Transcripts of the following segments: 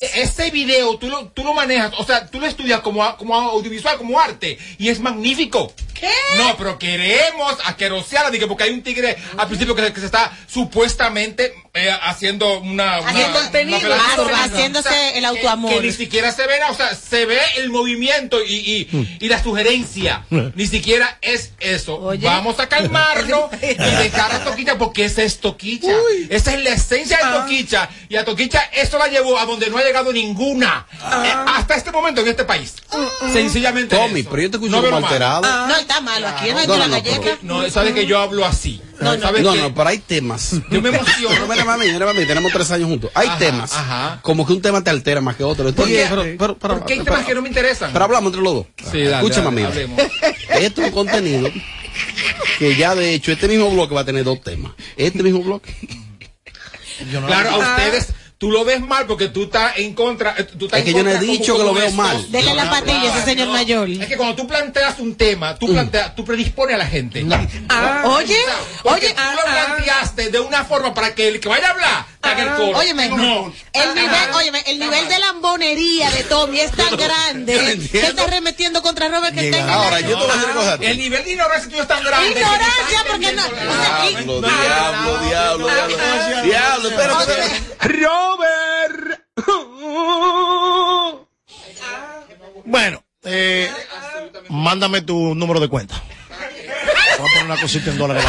Ese video tú lo, tú lo manejas, o sea, tú lo estudias como, como audiovisual, como arte, y es magnífico. ¿Qué? No, pero queremos asquerosearla, dije, porque hay un tigre al principio que se está supuestamente eh, haciendo una... una- Haciendo el una operación. haciéndose O sea, el autoamor. Que, que ni siquiera se ve, nada, o sea, se ve el movimiento y, y, y la sugerencia. Ni siquiera es eso. Vamos a calmarnos y dejar a Toquicha porque esa es Toquicha. Esa es la esencia de Toquicha. Y a Toquicha eso la llevó a donde no ha llegado ninguna. eh, hasta este momento en este país. Sencillamente. Tommy, eso. pero yo te escucho No como alterado. No, está malo. Aquí no hay No, no, gallega. No, sabes que yo hablo así. No, no, ¿Sabes no, no, pero hay temas. Yo me emociono. Pero mira, mami, mira, mami, tenemos tres años juntos. Hay Ajá, temas. ajá. Como que un tema te altera más que otro. ¿Por qué? Pero, pero, pero, ¿Por qué hay pero- temas que no me interesan? pero hablamos entre los dos. Sí, dale, Escúchame, dale, hablemos. Esto es un contenido que ya de hecho este mismo bloque va a tener dos temas. Este mismo bloque. Claro, a ustedes, tú lo ves mal porque tú estás en contra. eh, Tú estás Es que en yo no he dicho que lo veo mal. Dele la patilla a ese señor mayor. Es que cuando tú planteas un tema, tú planteas, tú predispones a la gente. Ah, oye, Porque oye, tú lo planteaste de una forma para que el que vaya a hablar haga el coro. Óyeme, no. el nivel, óyeme, el nivel de lambonería de Tommy es tan grande que está remetiendo contra Robert que está Ahora, yo te voy a decir una cosa. El nivel de ignorancia tuyo es tan grande. Ignorancia, porque no- diablo, diablo, diablo. Diablo, espérate, Bueno, eh, mándame tu número de cuenta. Voy a poner una cosita en dólares.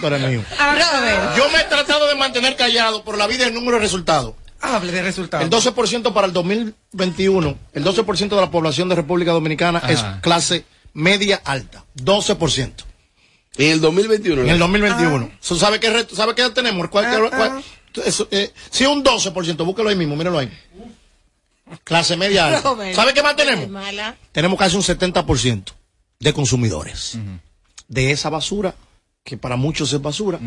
Tú eres mío. Robert. Yo me he tratado de mantener callado, pero la vida es número de resultados. Hable de resultados. El 12% para el 2021, el 12% de la población de República Dominicana Ajá. es clase media alta. 12%. En el 2021. En el 2021. So, ¿Sabe qué reto- ¿Sabe qué tenemos? ¿Cuál- cuál- eso, eh, si un 12%, búsquelo ahí mismo, míralo ahí. Clase media alta. ¿Sabe qué más tenemos? Tenemos casi un 70% de consumidores de esa basura, que para muchos es basura,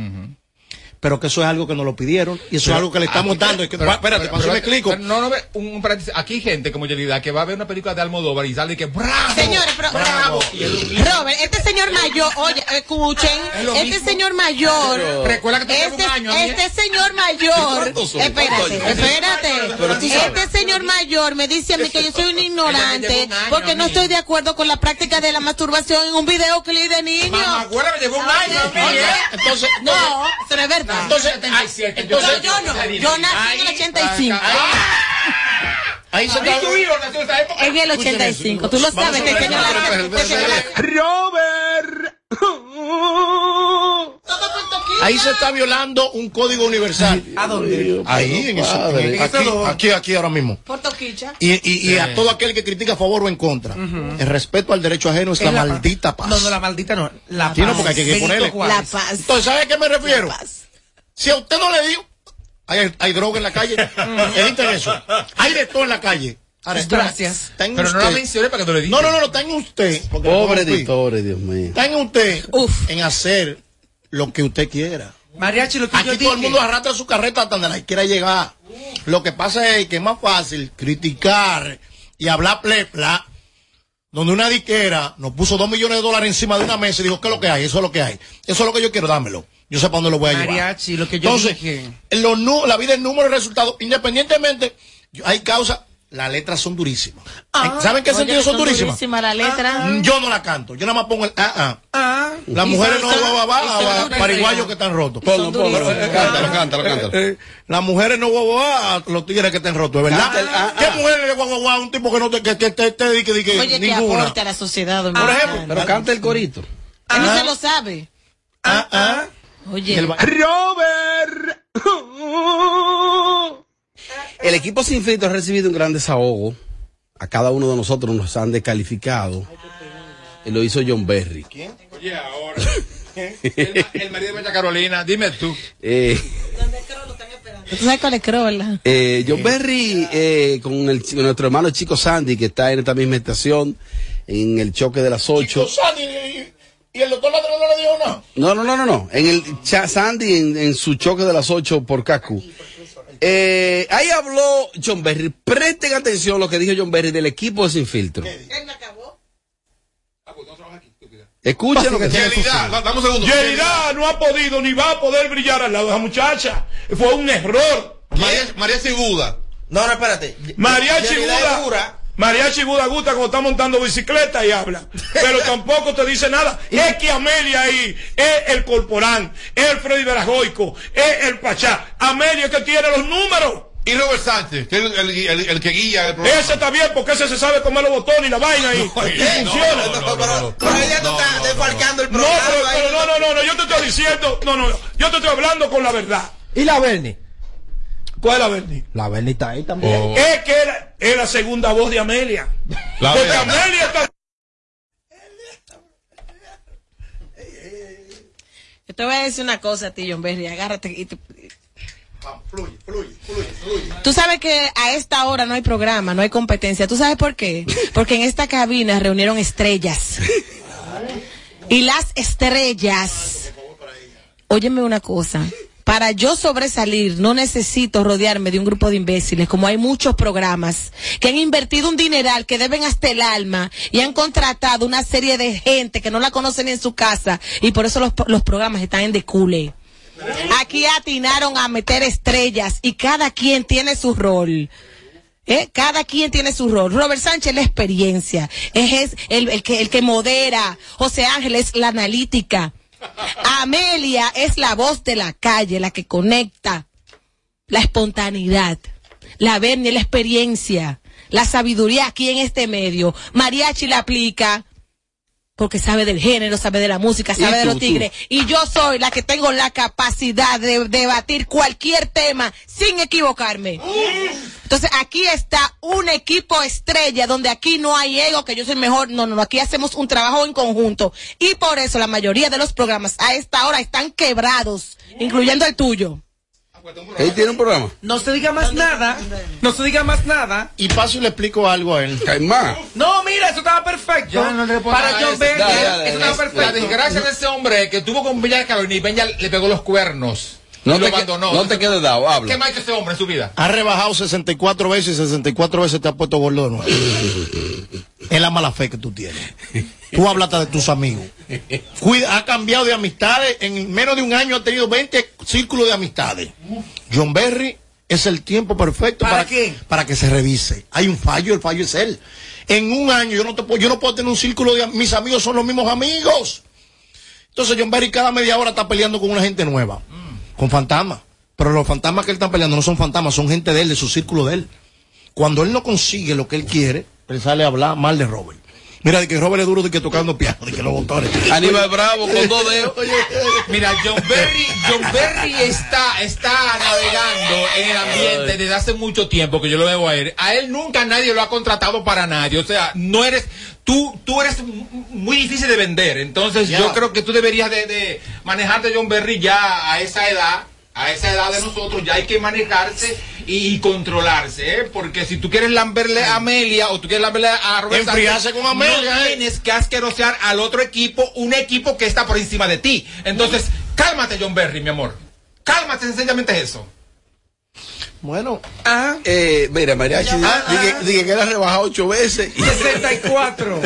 pero que eso es algo que nos lo pidieron y eso es algo que le estamos Aquí- dando. y que- pero- espérate, pero- pero- me explico. pero No, no, un. Aquí hay gente como Yelida que va a ver una película de Almodóvar y sale y que ¡Bravo! Señores, pero ¡Bravo! Robert, este señor mayor, oye, escuchen, Es lo este mismo. señor mayor, Pero- Recuerda que este, un año, ¿eh? este señor mayor, espérate, espérate, Pero este señor mayor me dice a mí que yo soy un ignorante porque no estoy de acuerdo con la práctica de la masturbación en un video clip de niño. Mamá, me llevó un año ¿eh? Entonces, No, no es verdad. Entonces, 77, entonces, No, yo no, yo nací en el 85. ahí se ¿Y está. tu hijo nació en esa época? En el 85, tú lo sabes, te espérate, la-. Robert. Ahí se está violando un código universal. ¿A dónde? Ahí, en eso, aquí, aquí, aquí ahora mismo. Por Toquicha. Y, y, y a todo aquel que critica a favor o en contra. El respeto al derecho ajeno es la, Es la maldita paz. No, no, la maldita no. La paz. No, porque hay que ponerle-. La paz. Entonces, ¿sabe a qué me refiero? La paz. Si a usted no le digo, hay, hay droga en la calle, eviten eso. Hay de todo en la calle. Ahora, Gracias. Pero no la mencioné para que tú le No, digas. no, no, no, está en usted. Pobre no editores, Dios mío. Está en usted Uf. en hacer lo que usted quiera. Mariachi, lo que Aquí yo todo el mundo arrastra su carreta hasta donde la quiera llegar. Lo que pasa es que es más fácil criticar y hablar plepla, donde una diquera nos puso dos millones de dólares encima de una mesa y dijo, ¿qué es lo que hay? Eso es lo que hay. Eso es lo que yo quiero, dámelo. Yo sé para dónde lo voy a llevar. Mariachi, lo que yo Entonces, dije. los la vida es número de resultados. Independientemente, yo- hay causas, las letras son durísimas. ¿Saben qué Oye, sentido son durísimas? durísima la letra. Mm, Yo no la canto, yo nada más pongo el ah, ah. Ah. Las mujeres no va, va, va, va, pariguayos que están rotos. Ponlo, ponlo. Cántalo, cántalo, cántalo. Eh, las mujeres no guau a los tigres que estén rotos, ¿es verdad? Ah, ¿Qué ah. mujeres le guau a un tipo que no te, que, que te, te, di- que, di- que Oye, que aporte a la sociedad. Por ejemplo, Pero canta el corito. Él no se lo sabe. ah, ah. Oye, Robert. El equipo sin filtro ha recibido un gran desahogo. A cada uno de nosotros nos han descalificado. Y lo hizo John Berry. Oye, ahora. el, el marido de Bella Carolina, dime tú. Eh, ¿tú sabes cuál es Crolla? eh, John Berry eh, con, el, con nuestro hermano Chico Sandy, que está en esta misma estación, en el choque de las 8. Sandy, y, y el doctor Ladrón no le dijo nada. No, no, no, no, no. En el cha- Sandy, en, en su choque de las 8 por Kaku. Eh, ahí habló John Berry. Presten atención a lo que dijo John Berry del equipo de Sin Filtro. Escuchen lo que tiene que Yelida, da- dame un segundo. Yerida no ha podido ni va a poder brillar al lado de esa muchacha. Fue un error. María, María No, no, espérate. Es dura. Mariachi Buda gusta cuando está montando bicicleta y habla. Pero tampoco te dice nada. Es que Amelia ahí es el corporán, es el Freddy Verajoico, es el Pachá. Amelia es que tiene los números. Y Robert Sánchez, que es el, el- el- el que guía el programa. Ese está bien porque ese se sabe comer los botones y la vaina y, y no, funciona. no, no, no, no. Pero ella no, está desfalcando el No, programa. pero, ahí. pero no, no, no, no, yo te estoy diciendo, no, no, yo te estoy hablando con la verdad. ¿Y la Bernie? ¿Cuál es la Bernie? La Bernie está ahí también. Oh, Es que era, es la segunda voz de Amelia. la Porque. Amelia está Yo te voy a decir una cosa a ti, John Berry. Agárrate y te- Fluye, fluye, fluye, fluye. Tú sabes que a esta hora no hay programa, no hay competencia. ¿Tú sabes por qué? Porque en esta cabina reunieron estrellas. Y las estrellas. Óyeme una cosa. Para yo sobresalir, no necesito rodearme de un grupo de imbéciles, como hay muchos programas que han invertido un dineral que deben hasta el alma y han contratado una serie de gente que no la conocen en su casa y por eso los, los programas están en decule. Aquí atinaron a meter estrellas y cada quien tiene su rol. ¿Eh? Cada quien tiene su rol. Robert Sánchez la experiencia, es, es el, el que, el que modera. José Ángel es la analítica. Amelia es la voz de la calle, la que conecta. La espontaneidad. La Bernie, la experiencia. La sabiduría aquí en este medio. Mariachi la aplica porque sabe del género, sabe de la música, sabe ¿Y de los tú? tigres. Y yo soy la que tengo la capacidad de debatir cualquier tema sin equivocarme. Entonces aquí está un equipo estrella donde aquí no hay ego, que yo soy mejor. No, no, no, aquí hacemos un trabajo en conjunto. Y por eso la mayoría de los programas a esta hora están quebrados, incluyendo el tuyo. Él tiene un programa. No se diga más nada. No se diga más nada. Y paso y le explico algo a él. Caimán. No, mira, eso estaba perfecto. Ya no le Para John ese. Bernie, Dale, dale, eso dale. estaba La perfecto. desgracia de ese hombre que tuvo con Bella Carolina y Bella le pegó los cuernos. No te, que- abandonó. no te quedes dado, ¿Qué habla. más ha hecho ese hombre en su vida? Ha rebajado 64 veces y 64 veces te ha puesto gordo de nuevo. es la mala fe que tú tienes. Tú hablaste de tus amigos. Cuida, ha cambiado de amistades. En menos de un año ha tenido 20 círculos de amistades. John Berry es el tiempo perfecto ¿Para para, qué? para que se revise. Hay un fallo, el fallo es él. En un año yo no, te puedo, yo no puedo tener un círculo de mis amigos son los mismos amigos. Entonces John Berry cada media hora está peleando con una gente nueva, con fantasmas. Pero los fantasmas que él está peleando no son fantasmas, son gente de él, de su círculo de él. Cuando él no consigue lo que él quiere, él sale a hablar mal de Robert. Mira, de que Robert es duro de que tocando piano, de que los botones. Aníbal Bravo con dos dedos. Mira, John Berry, John Berry está, está navegando en el ambiente desde hace mucho tiempo que yo lo veo a él. A él nunca nadie lo ha contratado para nadie. O sea, no eres, tú, tú eres muy difícil de vender. Entonces yo creo que tú deberías de, de manejarte John Berry ya a esa edad. A esa edad de nosotros ya hay que manejarse y, y controlarse, ¿eh? Porque si tú quieres lamberle a Amelia o tú quieres lamberle a Robert Sánchez, con Amelia, no ¿eh? tienes que asquerosear al otro equipo, un equipo que está por encima de ti. Entonces, cálmate, John Berry, mi amor. Cálmate, sencillamente es eso. Bueno, Ah, Eh, mira, Mariachi Ah, dije, dije que ha rebajado ocho veces. y- 64.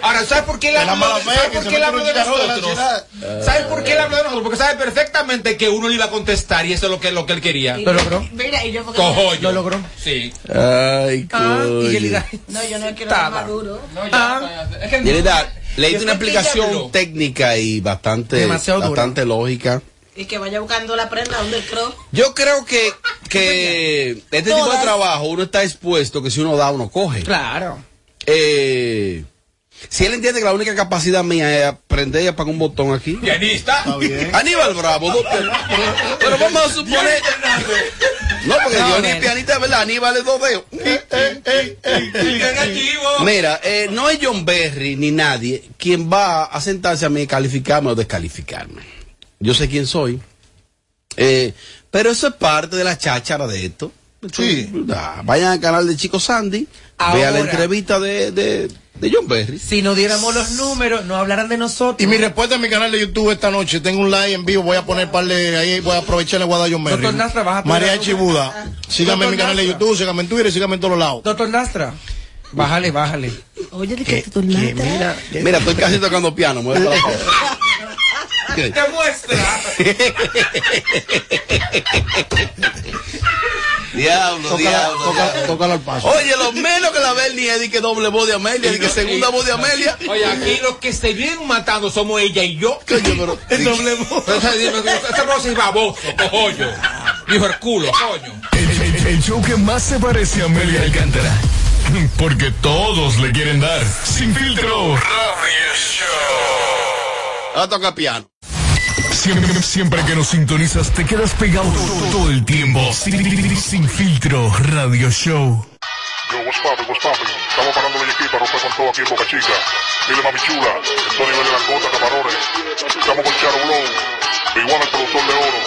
Ahora, ¿sabes por qué él de la habló, mala fe, ¿sabes que por se qué él mete habló un de nosotros? ciudad. ¿Sabes por qué él habló de nosotros? Porque sabe perfectamente que uno le iba a contestar y eso es lo que, lo que él quería. Lo logró. Mira, y yo porque Cojo yo. Lo logró. Sí. Ay, Ah, y no, yo no quiero Estaba. más duro. No, ya, Ah. es que- leíste Yo una explicación técnica y bastante, bastante lógica. Y que vaya buscando la prenda donde el cross. Yo creo que, que este tipo de trabajo uno está expuesto que si uno da, uno coge. Claro. Eh, si él entiende que la única capacidad mía es aprender y apagar un botón aquí. Pianista. Aníbal Bravo. Pero vamos a suponer. No, porque No, yo ni pianista, es ¿verdad? Aníbal es dos dedos. Negativo. Mira, eh, no es John Berry ni nadie quien va a sentarse a mí y calificarme o descalificarme. Yo sé quién soy. Eh, pero eso es parte de la cháchara de esto. Sí. Vayan al canal de Chico Sandy, vean la Ahora. entrevista de, de, de John Berry. Si no diéramos los números, no hablaran de nosotros. y mi respuesta en mi canal de YouTube esta noche, tengo un live en vivo, voy a poner par de, ahí voy a aprovechar el Guadayon Berry. Doctor Nastra, baja tu Mariachi dedo. Buda. Síganme en mi canal de. YouTube, síganme en Twitter, síganme en todos lados. Doctor Nastra, bájale, bájale. Oye, de que Que- que mira, Mira, estoy casi tocando piano. mueve para la pausa. Te muestra. Diablo, Tócala- diablo. toca- diablo. tócalo al paso. Oye, lo menos que la Bernie es de que doble voz de Amelia, de que segunda voz de Amelia. Oye, aquí los que se vienen matando somos ella y yo. Pero. El doble voz. Ese roce es baboso, coño. Dijo el culo, coño. El, el- el show que más se parece a Amelia Alcántara. Porque todos le quieren dar. Sin filtro. Radio Show. A tocar piano. Siempre, siempre que nos sintonizas te quedas pegado todo el tiempo. Sin, sin filtro. Radio Show. Yo, what's poppin', what's poppin'? Estamos parando el equipo, rompe con todo aquí en Boca Chica. Dile mami chula, el Tony de Langota, Camarones. Estamos con Charo Blow, igual el productor de oro.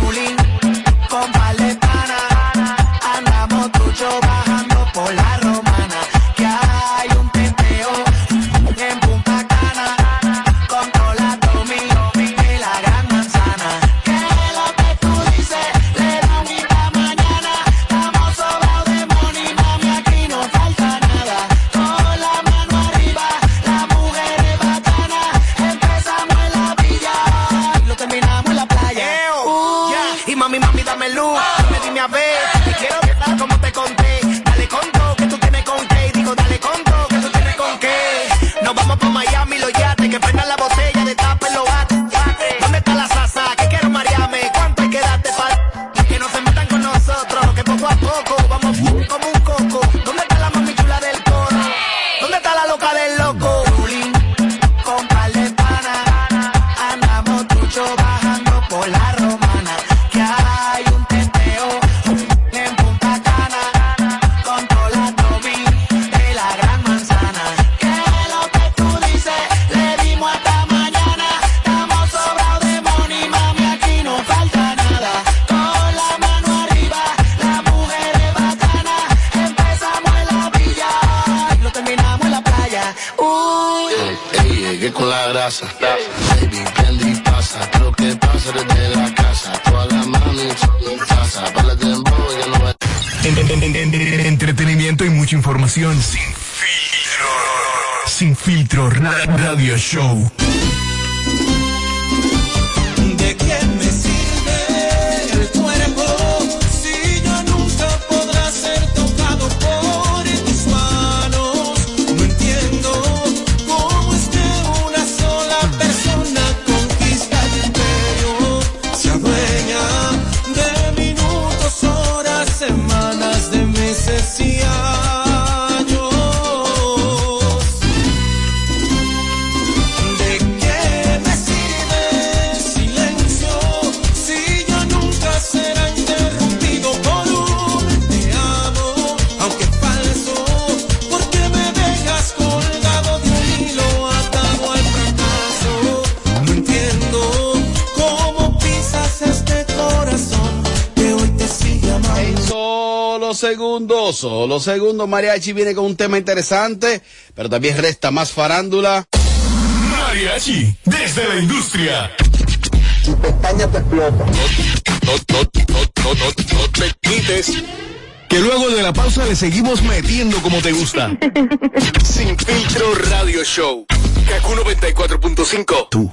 Rulín, con uy. Ey, llegué con la grasa. Baby, prende y pasa. Lo que pasa desde la casa. Toda la mami son en casa. Para de ya no va. En- en- en- en- entretenimiento y mucha información. Sin filtro. Sin filtro. Ra- Radio Show. Solo segundos. Mariachi viene con un tema interesante, pero también resta más farándula. Mariachi. Desde la industria. No, no, no, no, no, no te quites. Que luego de la pausa le seguimos metiendo como te gusta. Sin filtro radio show. Kaku 94.5. Tú,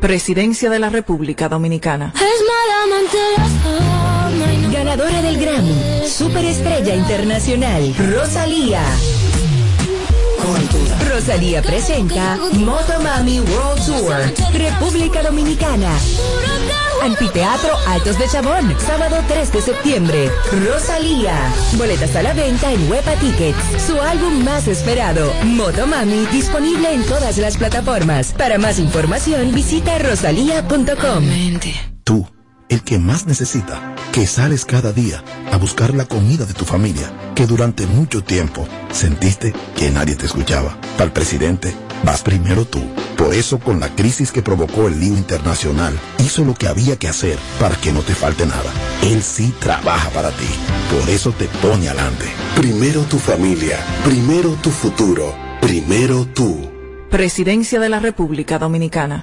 Presidencia de la República Dominicana. Ganadora del Grammy, Superestrella Internacional, Rosalía. Rosalía presenta Motomami World Tour, República Dominicana. Anfiteatro Altos de Chabón, sábado 3 de septiembre. Rosalía. Boletas a la venta en Huepa Tickets. Su álbum más esperado, Motomami, disponible en todas las plataformas. Para más información, visita rosalía.com. Tú, el que más necesita, que sales cada día a buscar la comida de tu familia, que durante mucho tiempo sentiste que nadie te escuchaba. Para el presidente, vas primero tú. Por eso, con la crisis que provocó el lío internacional, hizo lo que había que hacer para que no te falte nada. Él sí trabaja para ti. Por eso te pone adelante. Primero tu familia, primero tu futuro, primero tú. Presidencia de la República Dominicana.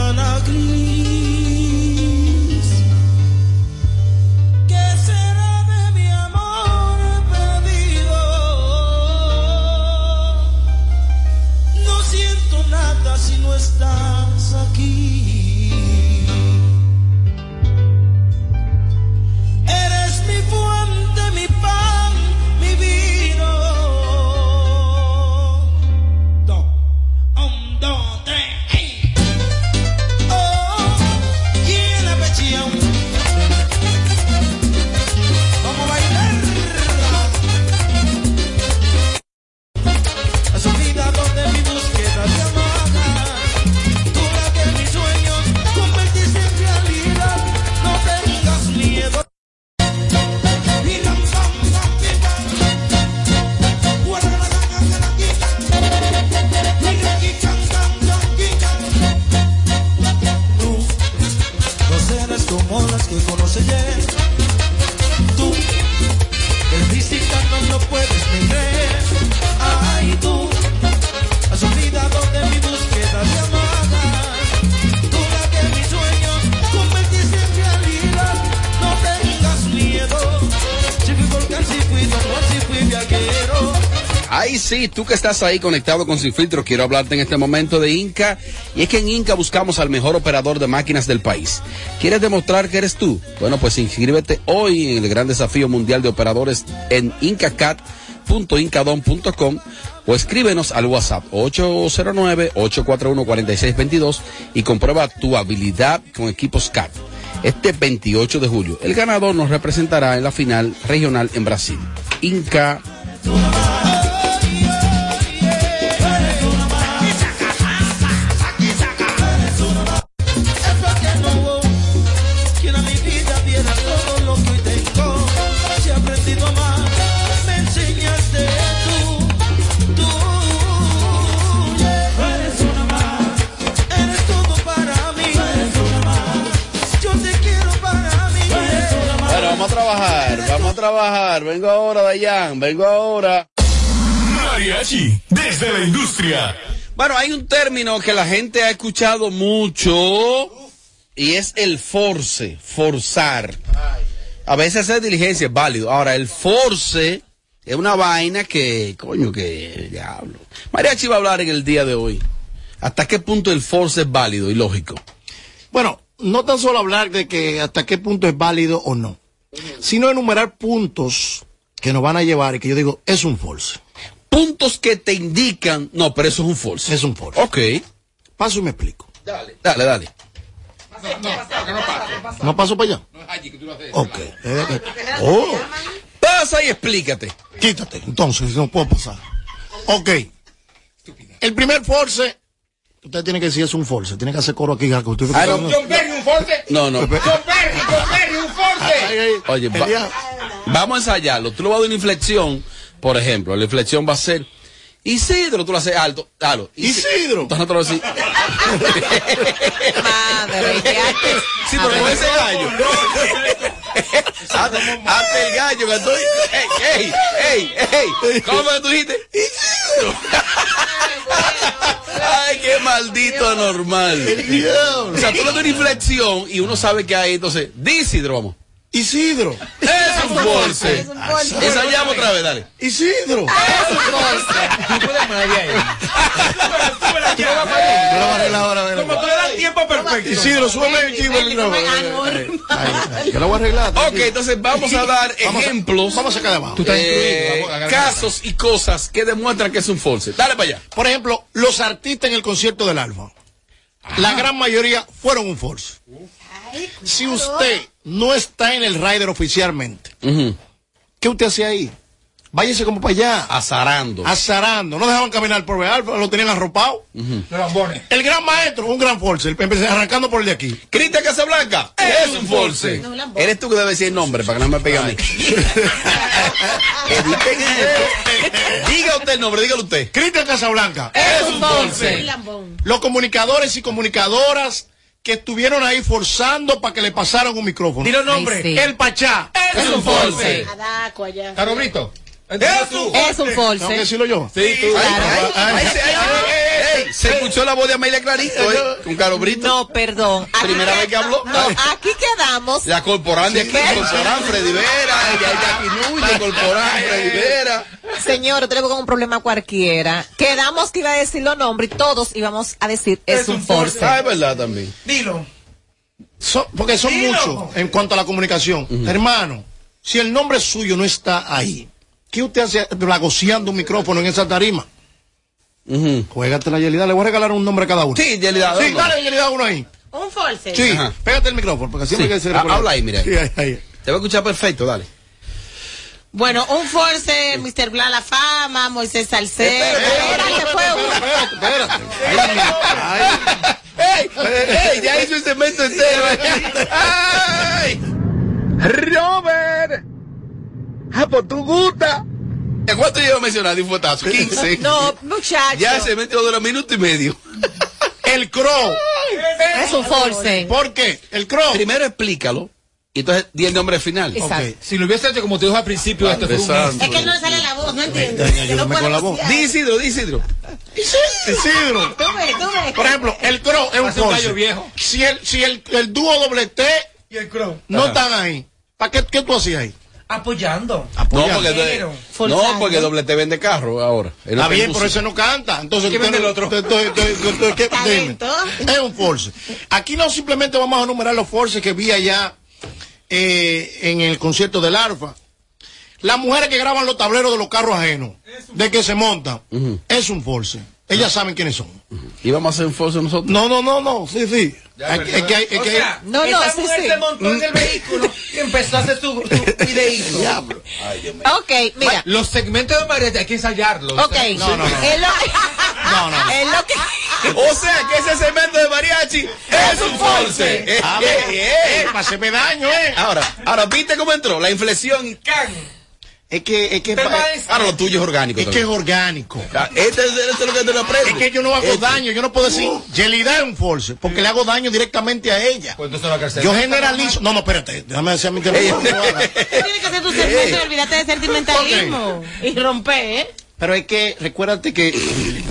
estás aquí. Ay, sí, tú que estás ahí conectado con Sin Filtro, quiero hablarte en este momento de Inca. Y es que en Inca buscamos al mejor operador de máquinas del país. ¿Quieres demostrar que eres tú? Bueno, pues inscríbete hoy en el gran desafío mundial de operadores en incacat.incadom.com o escríbenos al WhatsApp 809-841-4622 y comprueba tu habilidad con equipos CAT. Este 28 de julio, el ganador nos representará en la final regional en Brasil. Inca trabajar. Vengo ahora, Dayan, vengo ahora. Mariachi, desde la industria. Bueno, hay un término que la gente ha escuchado mucho y es el force, forzar. A veces hacer diligencia es válido. Ahora, el force es una vaina que, coño, que diablo. Mariachi va a hablar en el día de hoy. ¿Hasta qué punto el force es válido y lógico? Bueno, no tan solo hablar de que hasta qué punto es válido o no, sino enumerar puntos que nos van a llevar y que yo digo, es un false. Puntos que te indican, no, pero eso es un false. Es un false. Ok. Paso y me explico. Dale, dale. ¿No paso para allá? Ok. Eh, eh, Oh. Pasa y explícate. Quítate, entonces, no puedo pasar. Ok. El primer force, usted tiene que decir es un force, tiene que hacer coro aquí. Ah, no. John Perry, un force. No, no. John Perry, John Perry, Oye, va- vamos a ensayarlo. Tú le vas a dar una inflexión, por ejemplo. La inflexión va a ser Isidro, tú lo haces alto. Dalo. Isidro. Entonces nosotros así. Madre, ¿qué haces? Sí, pero con ese gallo. Hazte el gallo, que estoy. ¡Ey, ey, ey! ey. ¿Cómo tú dijiste? Ay, qué maldito anormal. O sea, tú das una inflexión y uno sabe que hay, entonces, di Isidro, vamos. Isidro. Es un bolse. Ensayamos otra vez, dale. Isidro. Como tú le das tiempo perfecto. Isidro, súbeme el chivo. Yo lo voy a arreglar. Ok, entonces vamos a dar ejemplos. vamos a sacar de abajo. Tú eh, estás incluido, vamos a agarrar. casos y cosas que demuestran que es un false. Dale para allá. Por ejemplo, los artistas en el concierto del Alfa. La gran mayoría fueron un Si usted no está en el rider oficialmente, ¿qué usted hace ahí? Váyase como para allá. Azarando. Azarando. No dejaban caminar por Alfa, lo tenían arropado. El gran maestro, un gran force. Empecé arrancando por el de aquí. Cristian Casablanca es un false. Eres tú que debes decir el nombre para que no me pegue a mí. Diga usted el nombre, dígalo usted. Cristian Casablanca. Es un false. Los comunicadores y comunicadoras que estuvieron ahí forzando para que le pasaran un micrófono. Dilo nombre. Ay, sí. El Pachá. Es un allá. Caro Brito. Es un un ¿Tengo que decirlo yo? Sí, tú. Ay, ay, Se escuchó la voz de Amelia Clarito, ¿eh? Con Caro Brito. No, perdón. Aquí Primera vez que habló. No, aquí quedamos. La corporán de aquí, corporán Freddy Vera, Jackie Núñez, corporán Freddy Vera. Señor, tenemos un problema cualquiera. Quedamos que iba a decir los nombres y todos íbamos a decir es, un force. Ah, es verdad también. Dilo. Son- porque son Dilo. muchos en cuanto a la comunicación. Hermano, si el nombre suyo no está ahí, ¿qué usted hace blagoseando un micrófono en esa tarima? Juégate la Yelida, le voy a regalar un nombre a cada uno. Sí, Yelida, Sí, dale. dale Yelida uno ahí. Un force. Sí, Ajá. pégate el micrófono, porque siempre Sí. que se recuerda. habla ahí, mira. Sí, ahí, ahí. Te voy a escuchar perfecto, dale. Bueno, un force, Mr. Bla la fama, Moisés Salcedo. Espérate, fue uno. Espérate. Ahí. ¡Ey! ¡Ey! Ya hizo el cemento entero. ¡Ay! ¡Robert! ¡Ah, pues tú gusta! ¿A cuánto lleva mencionando un fuetazo? 15. No, muchacho. Ya se metió de los minutos y medio. El crow. Es un force. ¿Por qué? El crow. Primero explícalo. Y entonces di el nombre final. Exacto. Ok. Si lo hubiese hecho como te dijo al principio, esto fue un Empezando. Es que no le sale la voz, no entiendo. Ayúdame puede con la voz. Di Isidro, di Isidro. Isidro. Tú ves, tú ves. Por ejemplo, el crow es un force. viejo. Si el, si el, el dúo doble T Y el crow. no están ahí, ¿para qué, qué tú hacías ahí? Apoyando. No, porque, no, porque doble te vende carro ahora. Está bien, en pero ese no canta. Entonces, ¿Qué usted vende no- el otro? usted- usted- usted- usted- usted- ¿qué- dime. Talento. Es un force. Aquí no simplemente vamos a enumerar los forces que vi allá eh, en el concierto del Arfa. Las mujeres que graban los tableros de los carros ajenos, de que se montan, es un force. Ellas saben quiénes son. ¿Y vamos a hacer un force nosotros? No, no, no, no, sí, sí. Es que hay- es O que sea, hay- No, no, esa sí, mujer sí. se montó en el vehículo y empezó a hacer su, su videíto. Diablo. Ok, mira. Los segmentos de mariachi hay que ensayarlos. Ok. No, no, no. Es lo, No, no, no. es lo que. O sea que ese segmento de mariachi es un force. Eh, eh, eh, eh, para hacerme daño, eh. Ahora, ahora, ¿viste cómo entró? La inflexión can. Es que, es que, Pero es- Ahora lo tuyo es orgánico. es que es orgánico. Ah, Este es, este es lo que te lo. Es que yo no hago Este. daño, yo no puedo decir, Yelida es un force, porque le hago daño directamente a ella. Pues entonces la cárcel. Yo generalizo. No, no, espérate, déjame decir a mi teléfono. Tienes que hacer tu y olvídate de sentimentalismo. Y romper, ¿eh? Pero es que, recuérdate que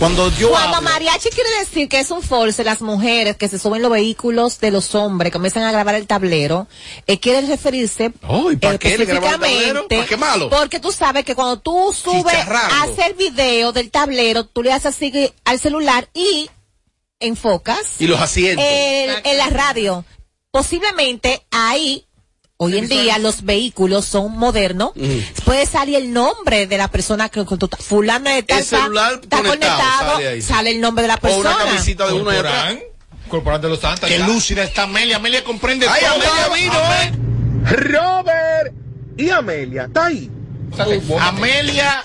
cuando yo Cuando hablo, mariachi quiere decir que es un force, las mujeres que se suben los vehículos de los hombres, comienzan a grabar el tablero, eh, quiere referirse Oh, ¿y para qué tablero? específicamente ¿Para qué malo? porque tú sabes que cuando tú subes a hacer video del tablero, tú le haces así al celular y enfocas Y los asientos. en, en la radio. Posiblemente ahí, hoy en día, los vehículos son modernos. Puede salir el nombre de la persona que con tu- fulano de tal, El celular está conectado, conectado, sale el nombre de la o persona. una camisita de uno de los Santos. Qué lúcida está Amelia. Amelia comprende Ay, todo. Amelia vino, ¿eh? Robert y Amelia, está ahí. Amelia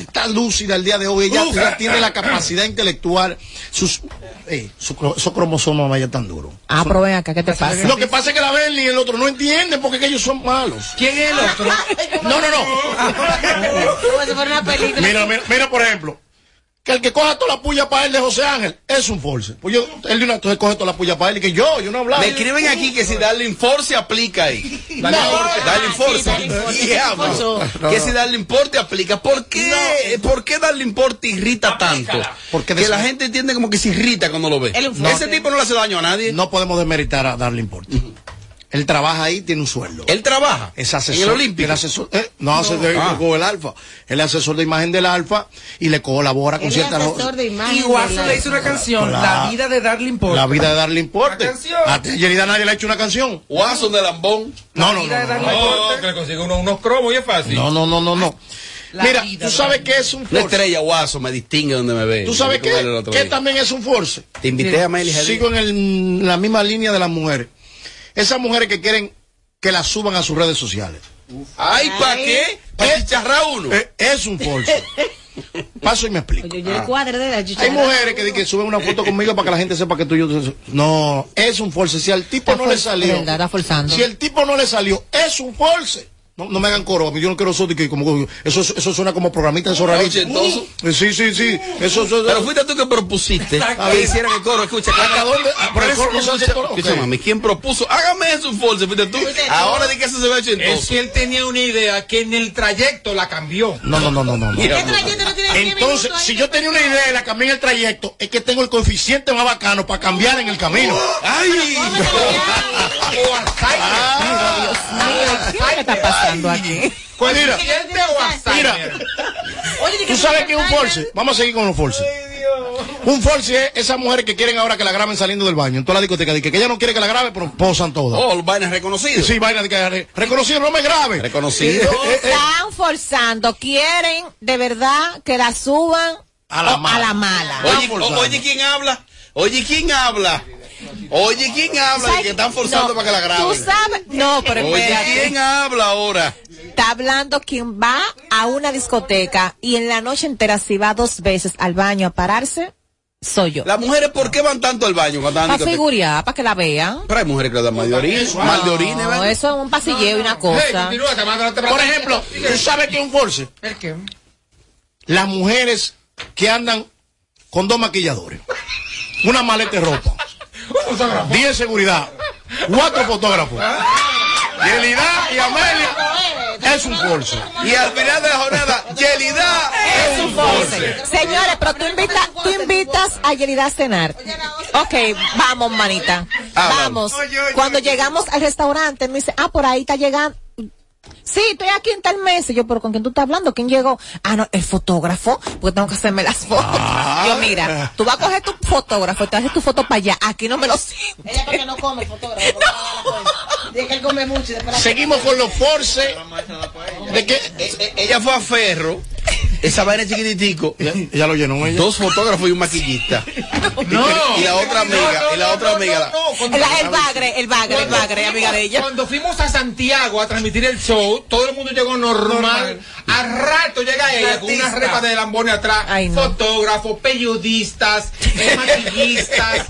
está lúcida el día de hoy. Ella, tiene la capacidad intelectual. Sus, eh, su, cro- esos cromosomas vayan tan duros. Ah, pero ven acá, ¿qué te pasa? Lo que pasa es que la Bernie y el otro no entienden porque que ellos son malos. ¿Quién es el otro? No, no, no. Como si fuera una película. Mira, mira, mira, por ejemplo, que el que coja toda la puya para él de José Ángel es un force. Pues yo, él de una vez coge toda la puya para él y que yo, yo no hablaba. Me escriben aquí que si Darling Force aplica ahí. Dale Darling Force. Diablo. Que si Darling Porte aplica. ¿Por qué, ¿por qué Darling Porte irrita tanto? Porque que la gente entiende como que se irrita cuando lo ve. Ese force. tipo no le hace daño a nadie. No podemos demeritar a Darling Porte. Él trabaja ahí, tiene un sueldo. Él trabaja. Es asesor. En el Olímpico. el asesor, eh, no, hace de- Ah. el Alfa. Él es asesor de imagen del Alfa y le colabora con ciertas asesor de imagen. Y Guaso le hizo una canción. La vida de Darling Porter. La vida de Darling Porte. La canción. A Yerida nadie le ha hecho una canción. Watson de Lambón. No, no, no. Darling No, No, Porter. que le consigue unos, unos cromos y es fácil. no, no, no, no. no. La Mira, vida tú sabes qué es un La force. estrella Watson me distingue donde me ve. Tú sabes el qué, día. también es un force. Te invité a Meli Jalí. Sigo en el- la misma línea de las mujeres. Esas mujeres que quieren que las suban a sus redes sociales. Ay, ¿para qué? ¿Para chicharrar uno? Eh, es un force. Paso y me explico. Oye, yo el cuadro de la Hay mujeres que, que suben una foto conmigo para que la gente sepa que tú y yo. No, es un force. Si al tipo Está no le salió. verdad, está forzando. Si el tipo no le salió, es un force. No, no me hagan coro, a mí yo no quiero eso de que como eso, eso suena como programita de eso rarito. Ochentoso. Eh, Sí, sí, sí. Eso, eso, Pero fuiste tú que propusiste que hicieran el coro. Escucha, ¿Hasta dónde? Ah, pero el coro no se hace ¿quién propuso? Hágame eso, Force, fuiste tú. Ahora di que eso se ve Es que él tenía una idea que en el trayecto la cambió. No, no, no, no, no. no. Mira, Entonces, si yo tenía una idea y la cambié en el trayecto, es que tengo el coeficiente más bacano para cambiar en el camino. ¡Ay! O Alzheimer. ¿Qué está pasando aquí? Pues mira, Alzheimer. ¿tú sabes qué es un force? Vamos a seguir con los force. Un force es esas mujeres que quieren ahora que la graben saliendo del baño. En toda la discoteca, de que, que ella no quiere que la grabe, pero posan todas. Oh, los vainas reconocidos. Sí, vaina de que reconocido, no me grabe. Reconocido. Están forzando, quieren de verdad que la suban A la mala. a la mala. Oye, forzando. oye, ¿quién habla? Oye, ¿quién habla? Oye, ¿quién habla? De que están forzando No, para que la graben. Tú sabes, no, pero Oye, espérate. ¿quién habla ahora? Está hablando quien va a una discoteca y en la noche entera si va dos veces al baño a pararse, soy yo. Las mujeres, ¿por qué van tanto al baño cuando andan Para figurar, para que la vean. Pero hay mujeres que le dan mal de orine, mal de orine, No, ¿verdad? eso es un pasilleo y una Hey, cosa. continúa, te mando- te mando- Por ejemplo, ¿tú sabes qué es un force? ¿El qué? Las mujeres que andan con dos maquilladores, una maleta de ropa, 10 de seguridad, cuatro fotógrafos, Yelida y Amelia, es un force. Y al final de la jornada, Yelida Es un force. Señores, pero tú invitas, tú invitas a Yerida a cenar. Ok, vamos, manita. Ah, Vamos. Cuando llegamos al restaurante, me dice, ah, por ahí está llegando. Sí, estoy aquí en tal mes. Y yo, pero ¿con quién tú estás hablando? ¿Quién llegó? Ah, no, el fotógrafo, porque tengo que hacerme las fotos. Yo, mira, tú vas a coger tu fotógrafo y te haces tu foto para allá. Aquí no me lo siento. Ella porque no come fotógrafo. Dice que él come mucho. Seguimos con los force de que Eh, Ella fue a Ferro, esa vaina chiquititico. ella, ella lo llenó ella. Dos fotógrafos y un maquillista. No. Y la otra amiga, y la otra amiga. la- El, el bagre, el bagre, el bagre, amiga de ella. Cuando fuimos a Santiago a transmitir el show, todo el mundo llegó normal. Al rato llega ella con una repa de lambones atrás. Ay, no. Fotógrafos, periodistas, eh, maquillistas.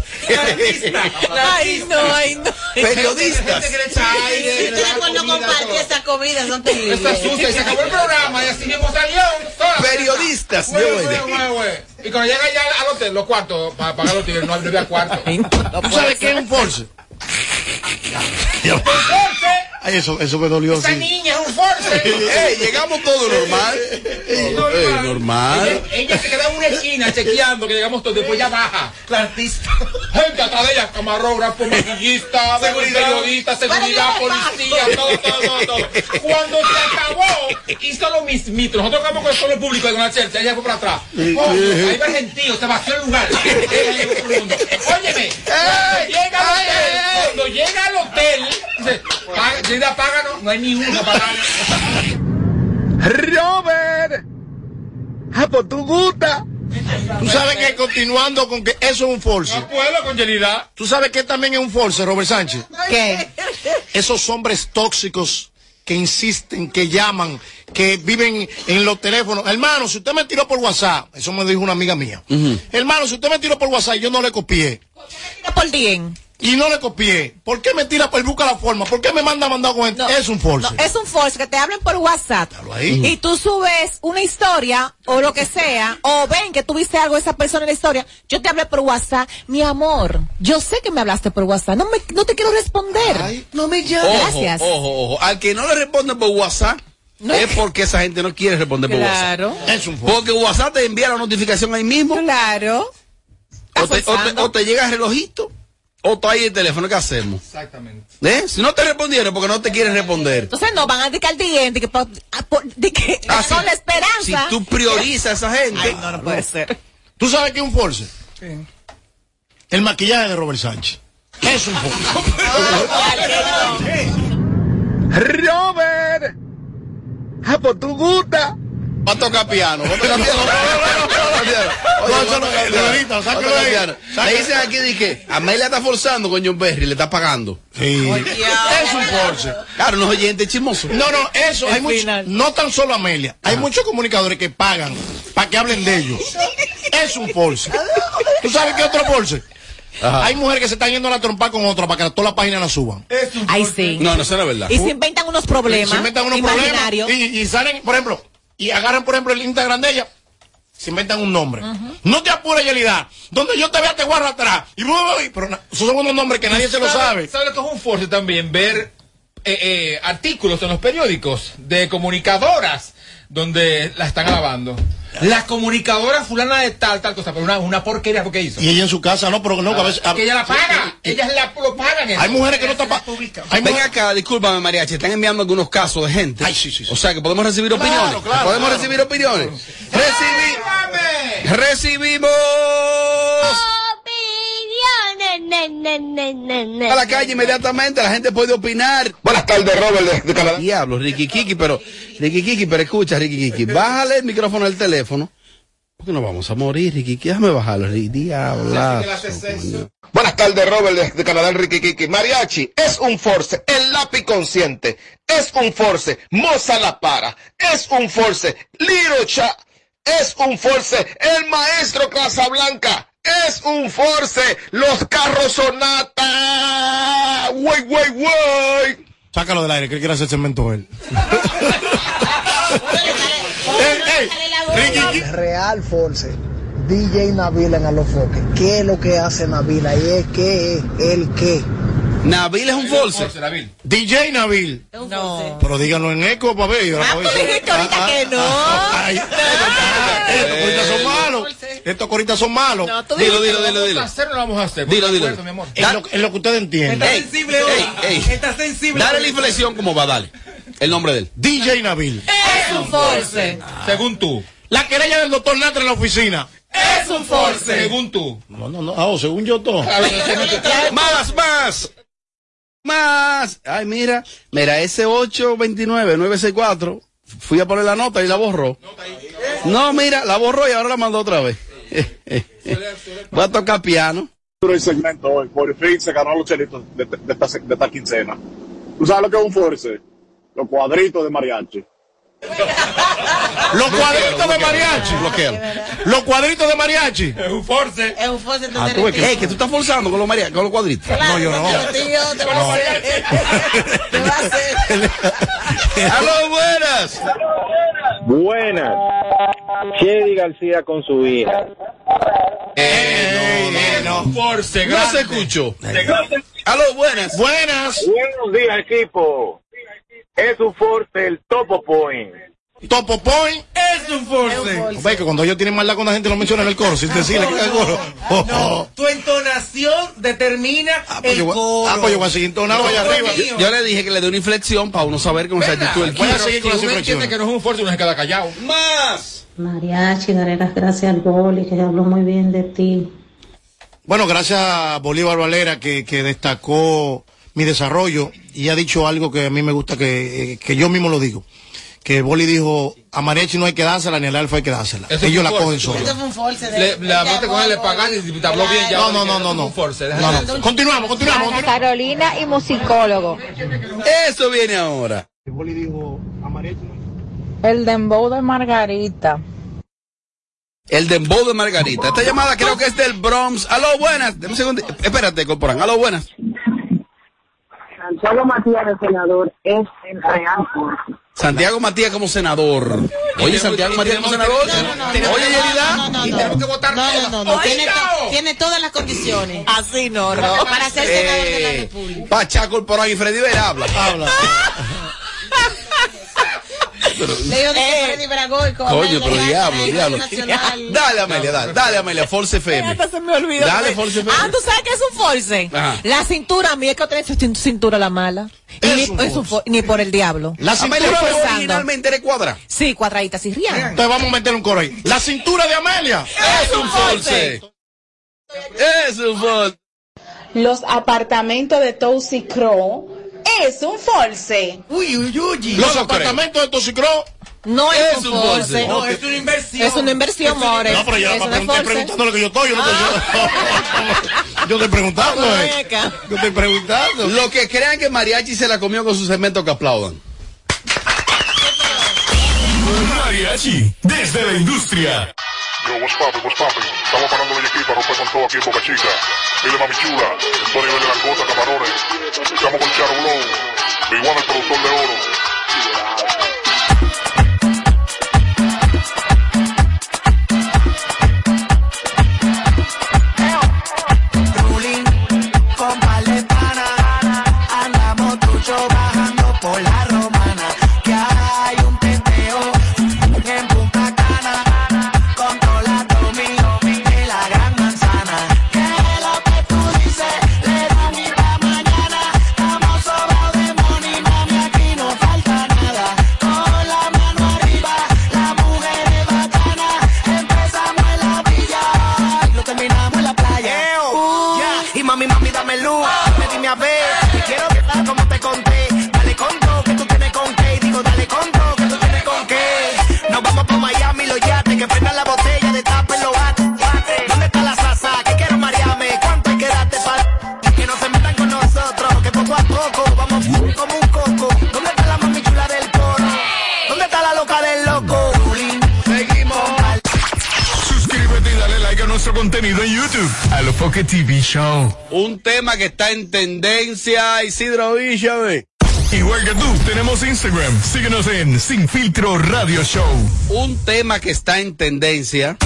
Ay, no, ay, no. Periodistas. Gente que le echa aire, le da comida, todo. esa comida, son Está sucia y se acabó el programa y así mismo salió. Toda la- Periodistas, Güey, yo güey, oye. güey, güey. Y cuando llega ya al hotel, los cuartos, para pagar los tigres, no había cuarto. ¿Tú sabes qué es un force? Ay, eso, eso me dolió. Esa sí. niña es un force. Ey, llegamos todos normal. Ey, normal. Ella, ella se queda en una esquina chequeando que llegamos todos, después ya baja. La artista. Gente atrás de ella, camarógrafo, maquillista, periodista, seguridad, policía, todo, todo, todo, todo. Cuando se acabó, hizo lo mismito. Nosotros acabamos con el solo público de una Chelsea, ella fue para atrás. Oh, ahí va el gentío, se vació el lugar. Ella llegó todo el mundo. Óyeme, cuando llega al hotel, cuando llega al hotel, dice, paga, Llega, páganos, no hay ni uno para pagar. Robert. Ah, pues tú gusta. Tú sabes que continuando con que eso es un force. No puedo con Yelida. Tú sabes que también es un force, Robert Sánchez. ¿Qué? Esos hombres tóxicos que insisten, que llaman, que viven en los teléfonos. Hermano, si usted me tiró por WhatsApp, eso me dijo una amiga mía. Hermano, si usted me tiró por WhatsApp y yo no le copié. Por DM. Y no le copié. ¿Por qué me tira por busca la forma? ¿Por qué me manda mandado con esto? Es un force. No, es un force que te hablen por WhatsApp ahí. y tú subes una historia o lo que sea, o ven que tuviste algo de esa persona en la historia. Yo te hablé por WhatsApp, mi amor. Yo sé que me hablaste por WhatsApp. No me, no te quiero responder. no me Ojo, Gracias. ojo, ojo. Al que no le responde por WhatsApp, es porque esa gente no quiere responder por Claro. WhatsApp. Es un force. Porque WhatsApp te envía la notificación ahí mismo. Claro. O te, o te- o te llega el relojito, o tú ahí el teléfono. ¿Qué hacemos? Exactamente. ¿Eh? Si no te respondieron porque no te quieren responder. Entonces no van a dedicar al diente que, por- a- por- de que Ah, son sí. la esperanza. Si tú priorizas a esa gente. Ay, no, no puede ser. ¿Tú sabes qué es un force? El maquillaje de Robert Sánchez. Es un Robert. Ah, pues tú gusta. Va a tocar piano. Va a tocar. Le dicen aquí, dije, Amelia está forzando con John Berry, le está pagando. Sí. Es un force. Claro, no es oyente chismoso. No, no, eso, hay mucho, no tan solo Amelia, hay muchos comunicadores que pagan para que hablen de ellos. Es un force. ¿Tú sabes qué otro force? Ajá. Hay mujeres que se están yendo a la trompa con otra para que toda la página la suban. Ay, sí. No, no, eso no es verdad. Y se inventan unos problemas. Se inventan unos problemas y, y salen, por ejemplo, y agarran, por ejemplo, el Instagram de ella, se inventan un nombre. No te apures, Yelida. Donde yo te vea, te guardo atrás. Y, y- pero esos son unos nombres que nadie se lo sabe. ¿Sabe lo que es un force también? Ver eh, eh, artículos en los periódicos de comunicadoras donde la están alabando. La comunicadora fulana de tal, tal cosa, pero una, una porquería porque hizo. Y ella en su casa, no, pero no, que a veces. que ella la paga. Ellas la, lo pagan. eso. Hay mujeres que no tapan. Hay Ven mujeres- acá, discúlpame, Mariachi, están enviando algunos casos de gente. Ay, sí, sí, sí. O sea, que podemos recibir Claro, opiniones. claro, podemos claro. recibir opiniones. Recibi- recibimos a la calle inmediatamente, la gente puede opinar. Buenas tardes, Robert, de, de Canadá. Diablo, Ricky Kiki, pero, Ricky Kiki, pero escucha, Ricky Kiki, bájale el micrófono del teléfono. Porque nos vamos a morir, Ricky Kiki, déjame bajarlo, Ricky, diablo. Buenas tardes, Robert, de, de Canadá, Enrique Kiki. Mariachi es un force, el lápiz consciente es un force, Moza la para, es un force, Lirocha es un force, el maestro Casablanca es un force, los carros sonata, wey, wey, wey. Sácalo del aire, que él quiere hacer cemento él. Real Force, DJ Navila en Alofoque. ¿Qué es lo que hace Navila? Y es que el qué. Nabil es un force. DJ Nabil. No. Pero díganlo en eco, para ver. Ah, tú dijiste ahorita que no. Ay, Estos coritas son malos. Estos coritas son malos. No, tú Dilo, dilo, dilo, ¿Vamos dilo. a hacer o no vamos a hacer? Dilo, dilo. acuerdo, mi amor. Es lo, es lo que ustedes entienden. Está sensible hoy. Está sensible. Dale la inflexión como va, dale. El nombre de él. DJ Nabil. Es un force. Según tú. La querella del doctor Natra en la oficina. Es un force. Según tú. No, no, no. Ah, oh, según yo todo. Más, más. Más. Ay, mira. Mira, ese 829-964. Fui a poner la nota y la borró. No, mira, la borró y ahora la mandó otra vez. Voy a tocar piano. el segmento hoy. Por fin se ganó los chelitos de, esta, de esta quincena. ¿Tú sabes lo que es un force? Los cuadritos de mariachi. Los cuadritos de mariachi. Los cuadritos de mariachi. Es un force. Es un force. Ah, tú ves que, tú estás forzando con los, maria- con los cuadritos. No, yo no. Tío, te va a hacer. Te va a hacer. ¡Aló, buenas! Buenas. Chedi García con su hija. Es un force. No se escuchó. ¡Aló, buenas! Buenas. Buenos días, equipo. Es un force el Topo Point. Topo Point. Es un force. Ve que cuando ellos tienen maldad con la gente lo mencionan en el coro, sin decirle que es el coro. Oh, oh. Tu entonación determina pues el yo voy- coro. ah, pues yo voy a seguir entonado allá arriba. Yo le dije que le dé una inflexión para uno saber cómo se actitud el Voy a seguir con Si entiende que no es un force, uno se queda callado. ¡Más! Mariachi, daré las gracias al Boli, que habló muy bien de ti. Bueno, gracias a Bolívar Valera que, que destacó mi desarrollo y ha dicho algo que a mí me gusta que, eh, que yo mismo lo digo. Que Boli dijo, a Mariachi no hay que dársela, ni al Alfa hay que dársela. Eso Ellos la cogen sola. Esto fue un force de- Le, la parte con él le pagan y te habló bien ya. No, no, no, no, no. Force, No. Continuamos, continuamos. Ana Carolina y musicólogo. Eso viene ahora. El dembow de Margarita. El dembow de Margarita. Esta llamada creo que es del Bronx. Aló, buenas. Deme un segundo. Espérate, corporán. Aló, buenas. Santiago Matías de senador es el real. Santiago Matías como senador. Oye, Santiago Matías como senador. Oye, Yerida. No, no, Y no. tenemos que votar No, no, no, no. Tiene, to- tiene todas las condiciones. Así no, Ro. Para ser senador de la Eh, República. Pachá, corporán y Freddy Vera habla. Habla. Le digo de que Freddy Bragoico. Coño, pero diablo, diablo. Dale, Amelia, dale, dale, Amelia, Force FM. Hasta se me olvidó. Dale, Force FM. Ah, ¿tú sabes qué es un force? Ajá. La cintura, a mí es que cin- cintura la mala. Y Es ni, un es un for- ni por el diablo. La cintura originalmente eres cuadra. Sí, cuadraditas y rían. Entonces vamos a meter un coro ahí. La cintura de Amelia. Es un Force. Es un Force. Los apartamentos de Tousy Crow es un force. Uy, uy, uy. Los apartamentos de Toxicro. No es, Es un un force. No, es una inversión. Es una inversión, more. No, pero no es estoy preguntando lo que yo estoy. Yo, no estoy, yo, yo estoy preguntando. Eh. Yo estoy preguntando. Los que crean que Mariachi se la comió con su cemento que aplaudan. Mariachi, desde la industria. Yo, what's poppin', what's poppin'? Estamos parando de aquí para romper con todo aquí en Boca Chica. Dile mami chula, Tony de Langota, Camarones. Estamos con Charo Blow, igual el productor de oro. Que está en tendencia, Isidro Villa, ve. Igual que tú, tenemos Instagram. Síguenos en Sin Filtro Radio Show. Un tema que está en tendencia.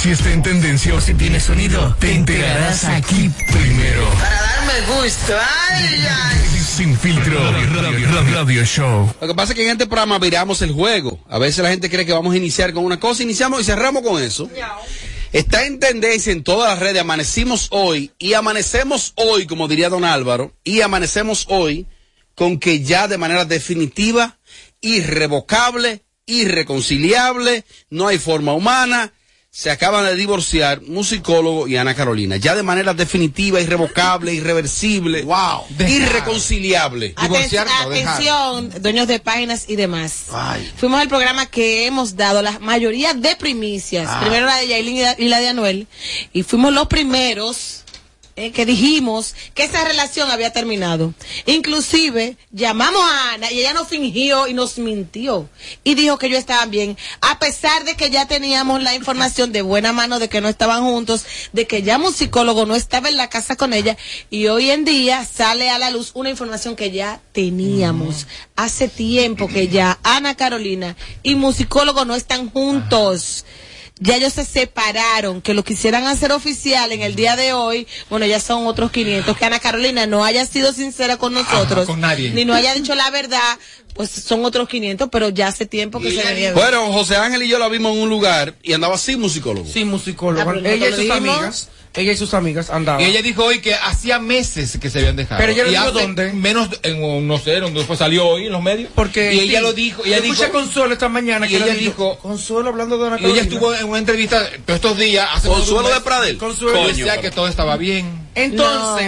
Si está en tendencia o si tiene sonido, te enterarás aquí primero. Para darme gusto, ay, ay. Sin Filtro Radio, Radio Show. Lo que pasa es que en este programa viramos el juego. A veces la gente cree que vamos a iniciar con una cosa, iniciamos y cerramos con eso. Está en tendencia en todas las redes. Amanecimos hoy y amanecemos hoy, como diría don Álvaro, y amanecemos hoy con que ya de manera definitiva, irrevocable, irreconciliable, no hay forma humana. Se acaban de divorciar musicólogo y Ana Carolina. Ya de manera definitiva, irrevocable, irreversible, wow, irreconciliable. Aten- atención, dueños de páginas y demás. Fuimos al programa que hemos dado la mayoría de primicias. Ah. Primero la de Yailin y la- y la de Anuel. Y fuimos los primeros eh, que dijimos que esa relación había terminado. Inclusive llamamos a Ana y ella nos fingió y nos mintió. Y dijo que ellos estaban bien. A pesar de que ya teníamos la información de buena mano de que no estaban juntos, de que ya un psicólogo no estaba en la casa con ella. Y hoy en día sale a la luz una información que ya teníamos. Hace tiempo que ya Ana Carolina y musicólogo no están juntos. Ya ellos se separaron, que lo quisieran hacer oficial en el día de hoy, bueno, ya son otros 500. Que Ana Carolina no haya sido sincera con nosotros, con nadie. ni no haya dicho la verdad, pues son otros 500, pero ya hace tiempo que se venía. Bueno, José Ángel y yo la vimos en un lugar y andaba sin musicólogo. Sí, musicólogo. Ah, ella y sus amigas. Ella y sus amigas andaban. Y ella dijo hoy que hacía meses que se habían dejado. Pero ella no y dijo dónde. Menos, en, no sé, donde fue salió hoy en los medios. Porque y ella sí, lo dijo. Ella escuché dijo a Consuelo esta mañana y que ella dijo- Consuelo hablando de una y ella estuvo en una entrevista todos estos días. Hace Consuelo de Pradel. Consuelo. y decía que todo estaba bien. Entonces,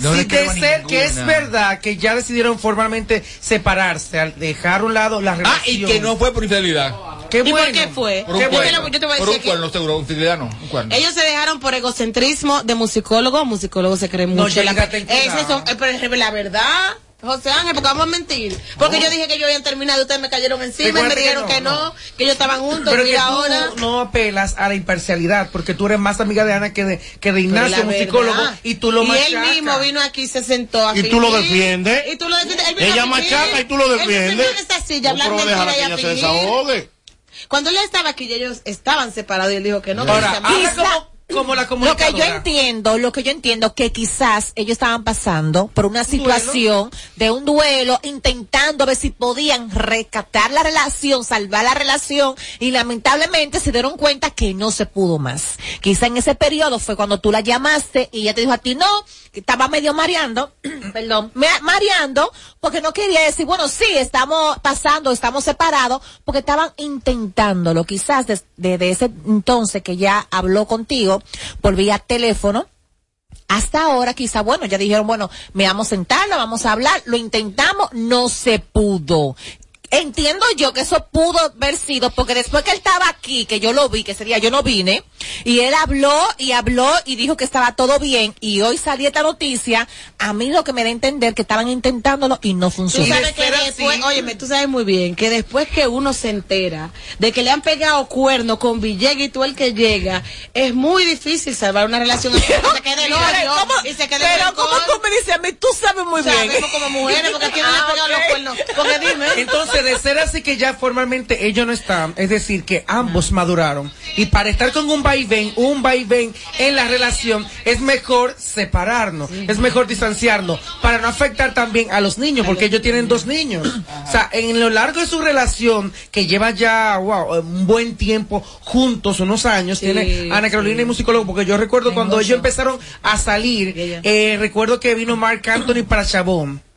No si creo a de ser que es verdad que ya decidieron formalmente separarse al dejar a un lado la Ah, relación. y que no fue por infidelidad. Qué ¿Y por bueno. qué fue? Por un Yo te lo- yo te voy a Por decir un que cuerno, seguro, no, un cuerno. ellos se dejaron por egocentrismo de musicólogo. Musicólogo se cree No, mucho. en la. Ese son- pero la verdad, José Ángel, porque vamos a mentir. Porque yo dije que yo habían terminado, ustedes me cayeron encima y me Recuerda que dijeron no, que no, que ellos estaban juntos. Pero y que tú ahora. no apelas a la imparcialidad, porque tú eres más amiga de Ana que de, que de Ignacio, musicólogo, verdad. y tú lo Y él machacas. mismo vino aquí, se sentó a Y tú lo fingir. defiendes. Y tú lo defiendes. Él Ella fingir. machaca y tú lo Él defiendes. sentó en esta silla, No, pero y que a ella se fingir. desahogue. Cuando él estaba aquí, ellos estaban separados y él dijo que no. Ahora, como, como la Lo que yo entiendo, lo que yo entiendo que quizás ellos estaban pasando por una situación de un duelo, intentando ver si podían rescatar la relación, salvar la relación y lamentablemente se dieron cuenta que no se pudo más. Quizá en ese periodo fue cuando tú la llamaste y ella te dijo a ti no, que estaba medio mareando, perdón, me- mareando porque no quería decir, bueno, sí, estamos pasando, estamos separados porque estaban intentándolo. Quizás des- desde ese entonces que ya habló contigo por vía teléfono, hasta ahora quizá, bueno, ya dijeron, bueno, me vamos a sentarla, vamos a hablar, lo intentamos, no se pudo. Entiendo yo que eso pudo haber sido, porque después que él estaba aquí, que yo lo vi, que ese día yo no vine, y él habló y habló y dijo que estaba todo bien, y hoy salió esta noticia, a mí lo que me da a entender que estaban intentándolo y no Tú funcionó. sabes que después, óyeme, tú sabes muy bien que después que uno se entera de que le han pegado cuernos con Villegas y tú el que llega, es muy difícil salvar una relación así, se quede el Mira, odio ¿cómo? y se quede Pero el ¿cómo rencor. tú me dices a mí? Tú sabes muy bien. Sabemos como mujeres, porque aquí no le han Ah, pegado ok. los cuernos. Porque dime. Entonces, de ser así que ya formalmente ellos no están, es decir, que ambos maduraron. Y para estar con un vaivén, un vaivén en la relación, es mejor separarnos, es mejor distanciarnos, para no afectar también a los niños, porque ellos tienen dos niños. O sea, en lo largo de su relación, que lleva ya, wow, un buen tiempo juntos, unos años, tiene Ana Carolina y musicólogo, porque yo recuerdo cuando ellos empezaron a salir, eh, recuerdo que vino Mark Anthony para Chabón.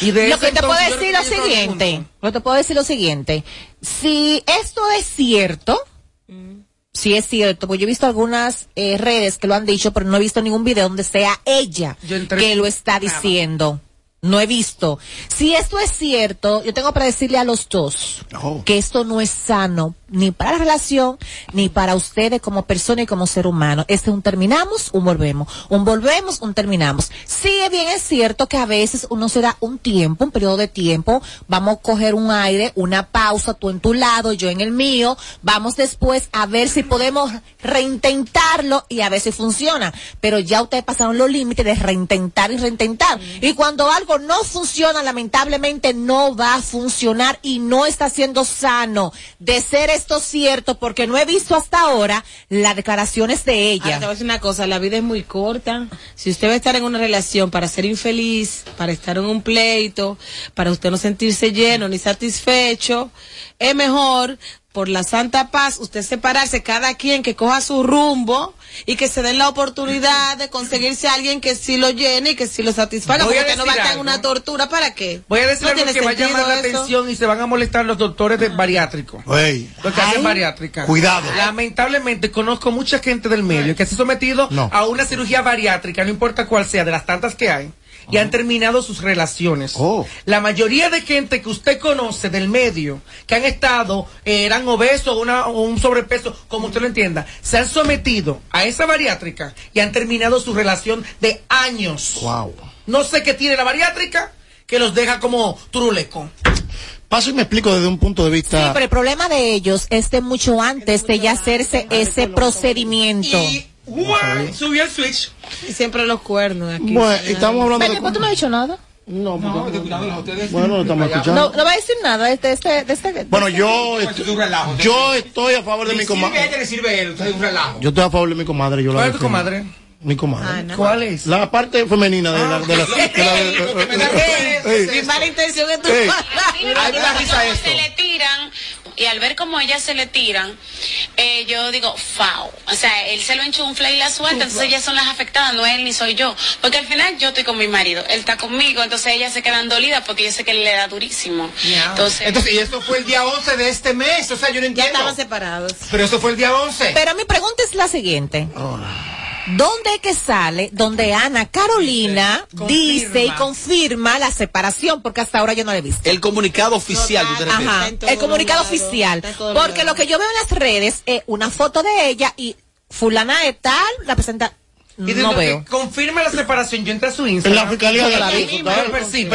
Y de lo que te puedo decir lo siguiente, lo que te puedo decir lo siguiente, si esto es cierto, si es cierto, pues yo he visto algunas eh, redes que lo han dicho, pero no he visto ningún video donde sea ella que lo está diciendo. No he visto. Si esto es cierto, yo tengo para decirle a los dos que esto no es sano ni para la relación ni para ustedes como persona y como ser humano. Este es un terminamos, un volvemos. Un volvemos, un terminamos. Sí, bien es cierto que a veces uno se da un tiempo, un periodo de tiempo. Vamos a coger un aire, una pausa, tú en tu lado, yo en el mío. Vamos después a ver si podemos reintentarlo y a ver si funciona. Pero ya ustedes pasaron los límites de reintentar y reintentar. Y cuando algo no funciona, lamentablemente no va a funcionar y no está siendo sano de ser esto cierto porque no he visto hasta ahora las declaraciones de Ahora, ella. te voy a decir una cosa, la vida es muy corta. Si usted va a estar en una relación para ser infeliz, para estar en un pleito, para usted no sentirse lleno ni satisfecho, es mejor por la santa paz usted separarse cada quien que coja su rumbo y que se den la oportunidad de conseguirse a alguien que sí lo llene y que sí lo satisfaga, Voy a porque no va a estar en una tortura, ¿para qué? Voy a decir No algo que va a llamar la eso. atención y se van a molestar los doctores de bariátrico. Ey, Los que hacen bariátrica. Cuidado. Lamentablemente conozco mucha gente del medio que se ha sometido No. a una cirugía bariátrica, no importa cuál sea, de las tantas que hay, y han terminado sus relaciones. Oh. La mayoría de gente que usted conoce del medio, que han estado, eh, eran obesos una, o un sobrepeso, como usted lo entienda, se han sometido a esa bariátrica y han terminado su relación de años. Wow. No sé qué tiene la bariátrica que los deja como turuleco. Paso y me explico desde un punto de Sí, vista. pero el problema de ellos es de mucho antes de ya hacerse ese procedimiento. Y ¡guau! subió el switch. Y siempre los cuernos aquí. Bueno, estamos hablando Ven, de. ¿por qué tú no has dicho nada? No, No, de ustedes. Bueno, lo estamos No, escuchando. no va a decir nada de este, de este, de Bueno, este- yo, Esto es un relajo. yo estoy a favor de mi sirve comadre. ella, le sirve él. Esto es un relajo. Yo estoy a favor de mi comadre. Yo la ¿Cuál es tu comadre? Mi comadre. Ana. ¿Cuál es? La parte femenina de la. De la, de la- mala intención es tu Ey. Ay, me da risa esto. se le tiran y al ver cómo ellas se le tiran, eh, yo digo, fao. O sea, él se lo enchufla y la suelta, entonces ellas son las afectadas, no él ni soy yo. Porque al final yo estoy con mi marido, él está conmigo, entonces ellas se quedan dolidas porque yo sé que él le da durísimo. Entonces, Entonces, y esto fue el día 11 de este mes. O sea, yo no Ya entiendo. estaban separados. Pero eso fue el día 11. Pero mi pregunta es la siguiente. ¿Dónde es que sale? Donde Ana Carolina dice y confirma la separación, porque hasta ahora yo no la he visto. El comunicado oficial. Ajá, el comunicado oficial. Porque lo que yo veo en las redes es una foto de ella y fulana de tal la presenta. Y desde No que veo. confirma la separación, yo entré a su En Instagram. la fiscalía de aquí, en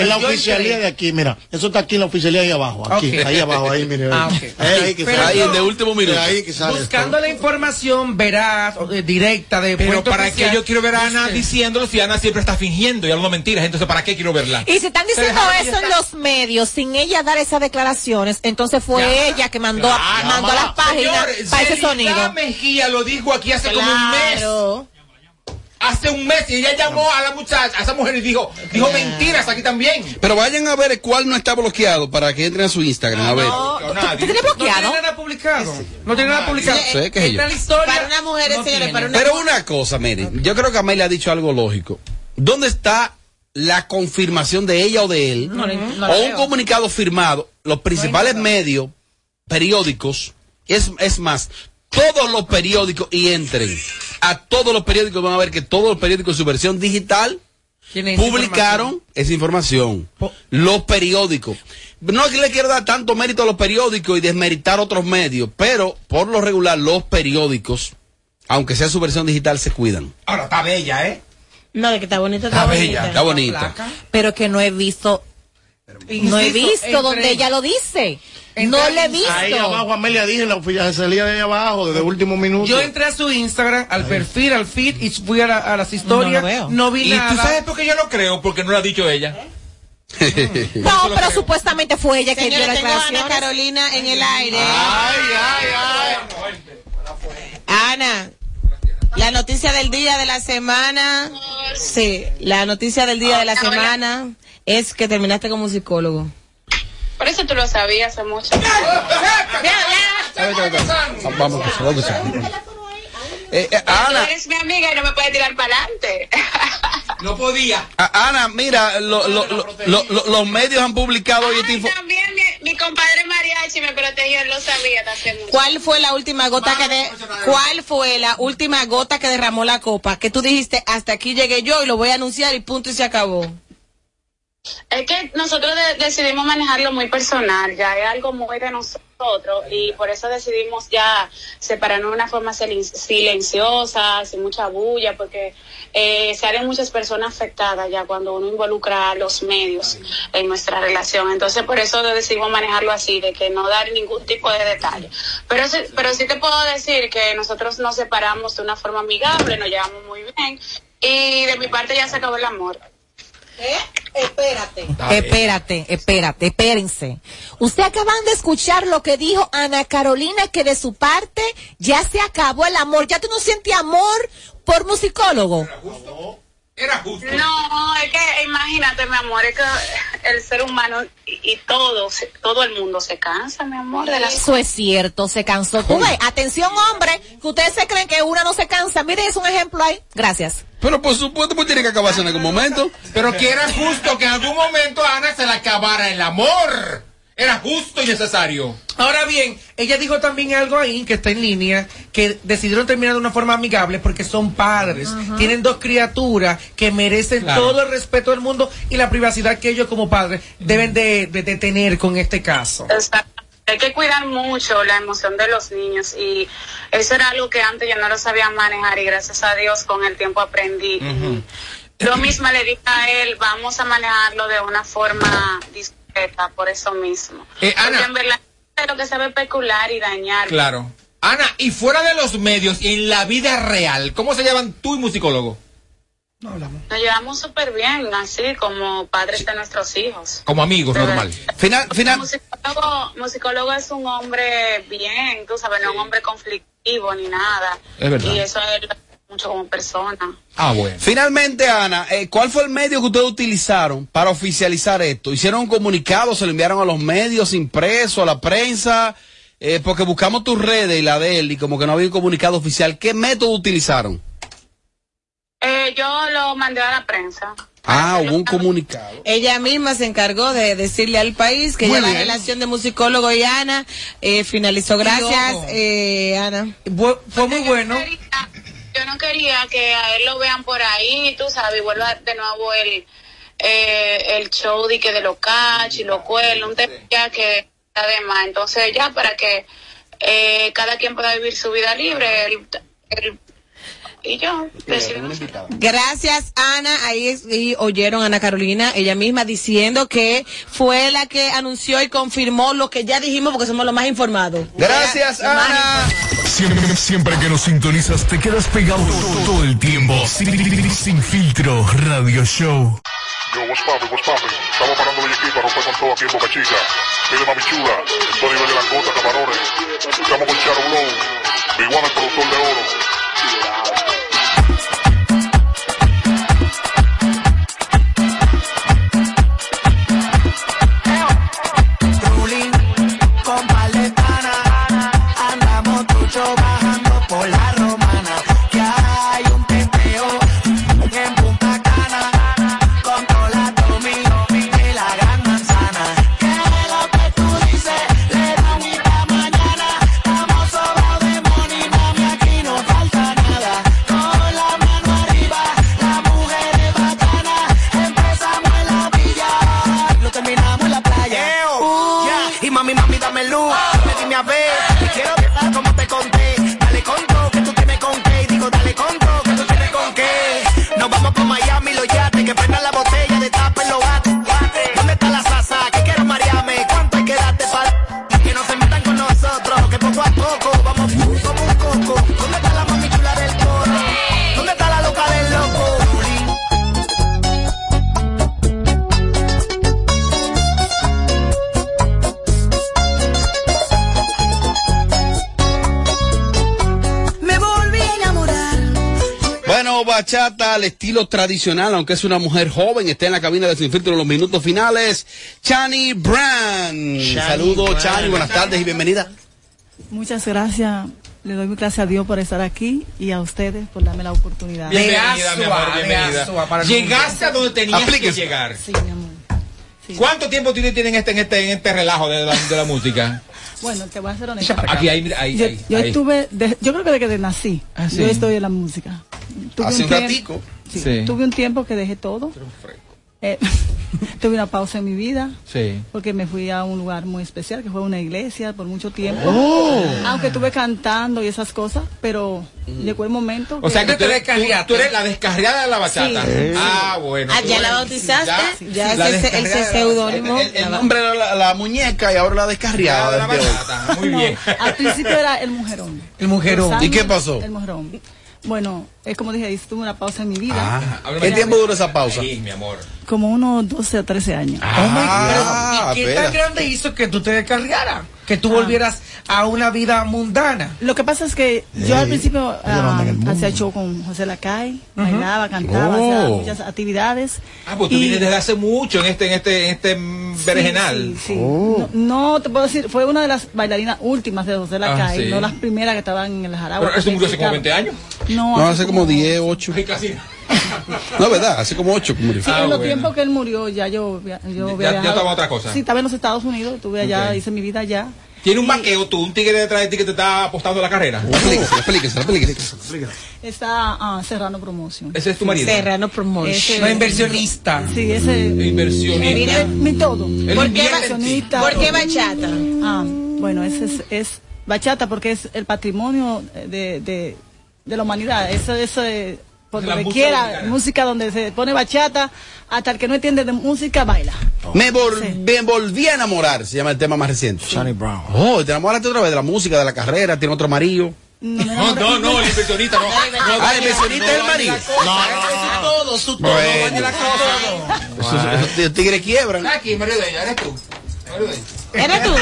la oficialía entré. de aquí, mira, eso está aquí en la oficialía ahí abajo, aquí, Ok. ahí abajo, ahí, mire. Ah, ahí. ok. Ahí, ahí que sale. yo- De ahí que sale. Buscando la información veraz, eh, directa de Pero para oficial, qué yo quiero ver a Ana diciéndolo si Ana siempre está fingiendo y hablando mentiras. Entonces, ¿para qué quiero verla? Y si están diciendo eso en los medios sin ella dar esas declaraciones, entonces fue ella que mandó, a, mandó a las páginas Señores, para ese sonido. Mejía lo dijo aquí hace como un Claro. mes. Hace un mes y ella llamó a la muchacha, a esa mujer y dijo, dijo mentiras aquí también. Pero vayan a ver cuál no está bloqueado para que entren a su Instagram. A ver. ¿Tú tienes No bloqueado? tiene nada publicado. No tiene nada publicado. No. Está la historia. Para una mujer, no señores, tiene. para una Pero una cosa, miren, yo creo que Amelia ha dicho algo lógico. ¿Dónde está la confirmación de ella o de él? No, no la o un comunicado firmado, los principales medios, periódicos, es, es más, todos los periódicos y entren a todos los periódicos, van a ver que todos los periódicos en su versión digital publicaron esa información. Los periódicos. No es que le quiero dar tanto mérito a los periódicos y desmeritar otros medios, pero por lo regular los periódicos, aunque sea su versión digital, se cuidan. Ahora está bella, ¿eh? No, de que está bonita, está, Está bonita. bella, está bonita. Pero que no he visto, no he visto donde ella lo dice. No le he visto. Ahí abajo, Amelia dije, la oficialía de ahí abajo, desde último minuto. Yo entré a su Instagram, al perfil, al feed y fui a, la- a las historias. No, vi ¿Y nada. tú sabes por qué yo lo creo? Porque no lo ha dicho ella. No, pero supuestamente fue ella que dio la tengo a Ana. Carolina en el aire. Ana, la noticia del día de la semana. Sí, la noticia del día de la semana es que terminaste como psicólogo. Por eso tú lo sabías hace mucho. Vamos, vamos, vamos. Eh, eh, Tú Ana, eres mi amiga y no me puedes tirar para adelante. No podía. a- Ana, mira, lo- lo- lo- lo- lo- los medios han publicado hoy info- También mi, mi compadre Mariachi me protegió, él lo sabía. ¿Cuál fue la última gota que de, cuál fue la última gota que derramó la copa? Que tú dijiste, hasta aquí llegué yo y lo voy a anunciar y punto y se acabó. Es que nosotros de- decidimos manejarlo muy personal, ya es algo muy de nosotros y por eso decidimos ya separarnos de una forma silen- silenciosa, sin mucha bulla, porque eh, se harán muchas personas afectadas ya cuando uno involucra a los medios en nuestra relación. Entonces por eso decidimos manejarlo así, de que no dar ningún tipo de detalle. Pero sí, pero sí te puedo decir que nosotros nos separamos de una forma amigable, nos llevamos muy bien y de mi parte ya se acabó el amor. Espérate. Espérate, espérate, espérense. Usted acaban de escuchar lo que dijo Ana Carolina, que de su parte ya se acabó el amor. Ya tú no sientes amor por musicólogo. Era justo. No, es que imagínate, mi amor, es que el ser humano y, y todo, se- todo el mundo se cansa, mi amor, de las Eso es cierto, se cansó. Tú ves, atención hombre, que ustedes se creen que una no se cansa. Mire, es un ejemplo ahí. Gracias. Pero por supuesto, pues tiene que acabarse en algún momento. Pero que era justo que en algún momento a Ana se le acabara el amor. Era justo y necesario. Ahora bien, ella dijo también algo ahí que está en línea, que decidieron terminar de una forma amigable porque son padres, tienen dos criaturas que merecen Claro. todo el respeto del mundo y la privacidad que ellos como padres deben de, de- de tener con este caso. Exacto. Hay que cuidar mucho la emoción de los niños y eso era algo que antes yo no lo sabía manejar y gracias a Dios con el tiempo aprendí. Yo misma le dije a él, vamos a manejarlo de una forma discreta, por eso mismo. Eh, Ana. En verdad es lo que sabe especular y dañar. Claro. Ana, y fuera de los medios y en la vida real, ¿cómo se llaman tú y musicólogo? Nos llevamos súper bien, así como padres de nuestros hijos. Como amigos, normal. Final, final. Musicólogo, musicólogo es un hombre bien, tú sabes, no un hombre conflictivo ni nada. Es verdad. Y eso es mucho como persona. Ah, bueno. Finalmente, Ana, eh, ¿cuál fue el medio que ustedes utilizaron para oficializar esto? ¿Hicieron un comunicado? ¿Se lo enviaron a los medios impresos, a la prensa? Eh, porque buscamos tus redes y la de él y como que no había un comunicado oficial. ¿Qué método utilizaron? Eh, yo lo mandé a la prensa. Ah, hubo un comunicado. Ella misma se encargó de decirle al país que ya la relación de musicólogo y Ana eh, finalizó. Gracias, eh, Ana. fue muy bueno. Yo no quería que a él lo vean por ahí, tú sabes, y vuelva de nuevo el, eh, el show de que de los catch y los cuernos, un tema que además, entonces ya para que eh, cada quien pueda vivir su vida libre, el, el- y yo decidí Gracias, Ana. Ahí es- y oyeron a Ana Carolina, ella misma diciendo que fue la que anunció y confirmó lo que ya dijimos porque somos los más informados. Gracias, Ana. Siempre, siempre que nos sintonizas te quedas pegado todo, todo el tiempo. Sin, sin filtro, radio show. Yo, what's poppin', what's poppin'? Estamos parando el equipo, rompe con todo aquí en Boca Chica. Mire, mami chula, estoy nivel de langota, camarones. Estamos con Charo Blow, One, el productor de oro. Bajando al estilo tradicional, aunque es una mujer joven, está en la cabina de Sin Filtro en los minutos finales. Chani Brand. Saludos, Brand. Chani, buenas tardes y bienvenida. Muchas gracias. Le doy gracias a Dios por estar aquí y a ustedes por darme la oportunidad. Bienvenida, mi amor, bienvenida. El Llegaste a donde tenías Aplíquese. que llegar. Sí, mi amor. ¿Cuánto tiempo tiene- tienen este, en, este, en este relajo de la, de la música? Bueno, te voy a ser honesta. Aquí, ahí, ahí, yo, ahí, yo estuve, de- yo creo que desde que nací, Ah, sí. yo estoy en la música. Tuve Hace un tiemp- ratico. Sí, Sí. Tuve un tiempo que dejé todo. Eh, tuve una pausa en mi vida Sí. porque me fui a un lugar muy especial que fue una iglesia por mucho tiempo. Oh. Aunque estuve cantando y esas cosas, pero llegó el momento. O sea que tú eres, tú, tú eres la descarriada de la bachata. Sí. Ah, bueno. Ah, ¿ya la bautizaste? Ya ese es el seudónimo. El, el nombre era la, la muñeca y ahora la descarriada. de la bachata. Muy bien. Al principio era el mujerón. El mujerón. ¿Y qué pasó? El mujerón. Bueno, es como dije, hice- tuve una pausa en mi vida. Ah, ¿Qué tiempo duró esa pausa? Sí, mi amor. Como unos 12 o 13 años. Ah, ¿Y qué tan grande hizo que tú te descarriaras? Que tú volvieras a una vida mundana. Lo que pasa es que yo Ey, al principio ah, mundo. hacía show con José Lacay, bailaba, cantaba, hacía Oh. muchas actividades. Ah, pues tú Y- vienes desde hace mucho en este, en este, en este mm, berenjenal. Sí, sí. No, no te puedo decir, fue una de las bailarinas últimas de José Lacay, Ah, sí. no las primeras que estaban en el Jaragua. Pero eso murió hace como 20 años. No, No, hace como 10, 8. casi. No, ¿verdad? Hace como 8 que murió. Sí, en los tiempos que él murió ya yo, ya, yo Ah, estaba otra cosa. Sí, estaba en los Estados Unidos, estuve allá, hice mi vida allá. Tiene un vaqueo tú, un tigre detrás de ti que te está apostando la carrera. Explíquese, explíquese, explíquese. Está ah, Serrano Promotion. Ese es tu marido. Serrano Promotion. Ese- No inversionista. Sí, ese. Inversionista. Mi, mi todo. Él ¿Por qué inversionista? ¿Por qué bachata? Ah, bueno, ese es, es bachata porque es el patrimonio de, de, de la humanidad. Eso, eso es, por la donde música quiera, dominicana. música donde se pone bachata, hasta el que no entiende de música baila. Me, vol- me volví a enamorar, se llama el tema más reciente. Johnny Brown. Oh, te enamoraste otra vez de la música, de la carrera, tiene otro marido. No, no, no, el inversionista no. Ah, el inversionista es el marido. No, Todo, su todo. T- tigres quiebran. Aquí, marido de ella, eres tú. Marido de ella. ¿Eres tú?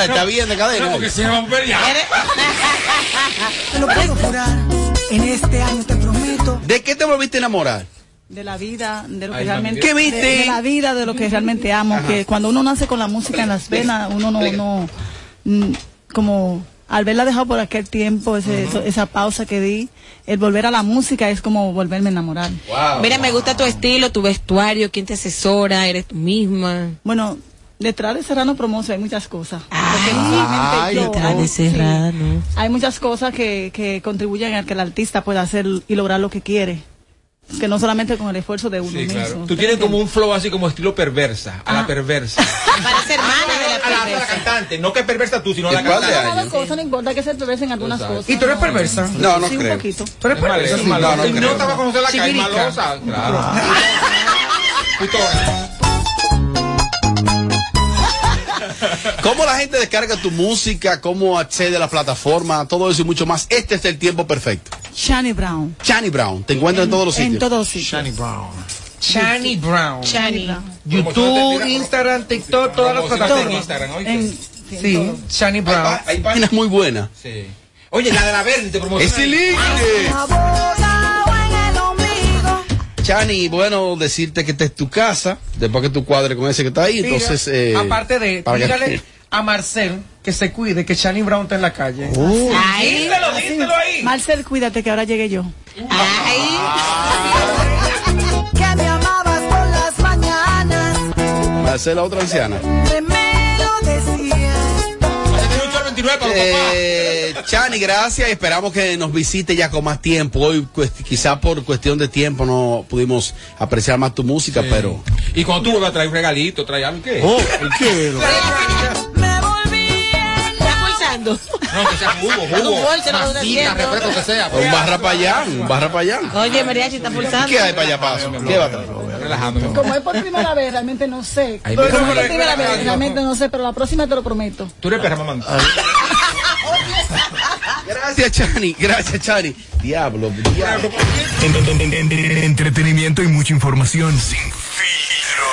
Está bien de cadena. No, porque se llama. Te lo puedo jurar. En este año te prometo. ¿De qué te volviste a enamorar? De la vida, de lo que Ay, realmente. ¿Qué viste? De, de la vida, de lo que realmente amo. Ajá. Que cuando uno nace con la música en las venas, uno no. no mm, como al verla dejado por aquel tiempo, ese- eso- esa pausa que di, el volver a la música es como volverme a enamorar. Mira, me gusta tu estilo, tu vestuario, quién te asesora, eres tú misma. Bueno, detrás de Serrano Promocio hay muchas cosas. No Ay, yo, detrás de Serrano. Hay muchas cosas que, que contribuyen a que el artista pueda hacer y lograr lo que quiere. Que no solamente con el esfuerzo de uno Sí, claro. mismo. Tú tienes como un flow así como estilo perversa, a la perversa. Parece hermana de la a, la, a la cantante, no que perversa tú, sino la cuál de cantante. Cada cosa, no importa que se perversen algunas cosas. ¿Y tú eres perversa? No, no sí, creo. un poquito. ¿Tú eres perversa? es malosa. No, no Y creo. no te va a conocer la ¿Cómo la gente descarga tu música? ¿Cómo accede a la plataforma? Todo eso y mucho más. Este es el tiempo perfecto. Shani Brown. Chani Brown, te encuentras en todos los En sitios. todos los sitios. Shani Brown. Chani Brown. Shani Brown. YouTube, Instagram, TikTok, todas las en plataformas. Instagram. En, Sí, Shani Hay, Brown. hay páginas muy buenas. Sí. Oye, la de la verde te promociona. ¡Es el en. Chani, bueno, decirte que esta es tu casa, después que tú cuadres con ese que está ahí, Mira, entonces... eh, aparte de, para que- dígale a Marcel que se cuide, que Shani Brown está en la calle. Díselo, díselo ahí. Marcel, cuídate que ahora llegue yo. ay. Que me amabas por las mañanas. Marcela, otra anciana. 29 para los papás. Eh, Chani, gracias. Esperamos que nos visite ya con más tiempo. Hoy, pues, quizá por cuestión de tiempo, no pudimos apreciar más tu música, pero. Y cuando tú vuelvas a traer un regalito, trae algo, ¿qué? Oh, ¿qué? Me volví ¿Está pulsando? No, que sea jugo, jugo. Un bolso, masita, refresco que sea. Un barra para allá, un barra para allá. Oye, Mariachi está pulsando. ¿Qué hay para allá, paso? ¿Qué va a traer? Relajándome. Como es por primera vez, realmente no sé. Ay, Como es por primera vez, realmente no sé, pero la próxima te lo prometo. Tú eres perra, mamá. Gracias, Chani. Gracias, Chani. Diablo, diablo. En- en- en- en- entretenimiento y mucha información. Sin filtro.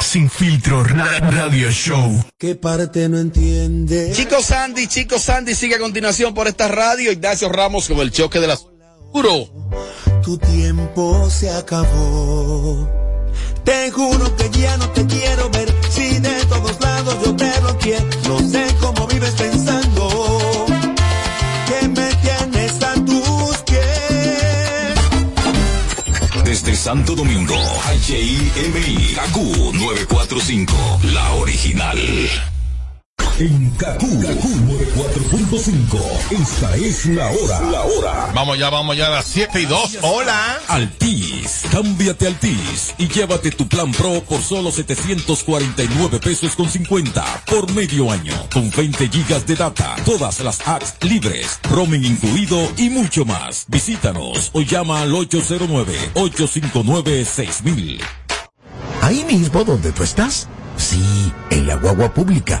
Sin filtro. Ra- Radio Show. ¿Qué parte no entiende? Chico Sandy, Chico Sandy sigue a continuación por esta radio. Ignacio Ramos con el choque de la Puro. Tu tiempo se acabó. Te juro que ya no te quiero ver. Si de todos lados yo te bloqueé. No sé cómo vives pensando. Que me tienes a tus pies. Desde Santo Domingo, HIMI, KQ 945, la original. En Kaku, Kaku 94.5. Esta es la hora. La hora. Vamos ya, vamos ya a las 7 y 2. Hola. Altis, cámbiate Altis y llévate tu plan Pro por solo 749 pesos con 50 por medio año, con 20 gigas de data, todas las apps libres, roaming incluido y mucho más. Visítanos o llama al 809-859-6000. Ahí mismo donde tú estás. Sí, en la guagua pública,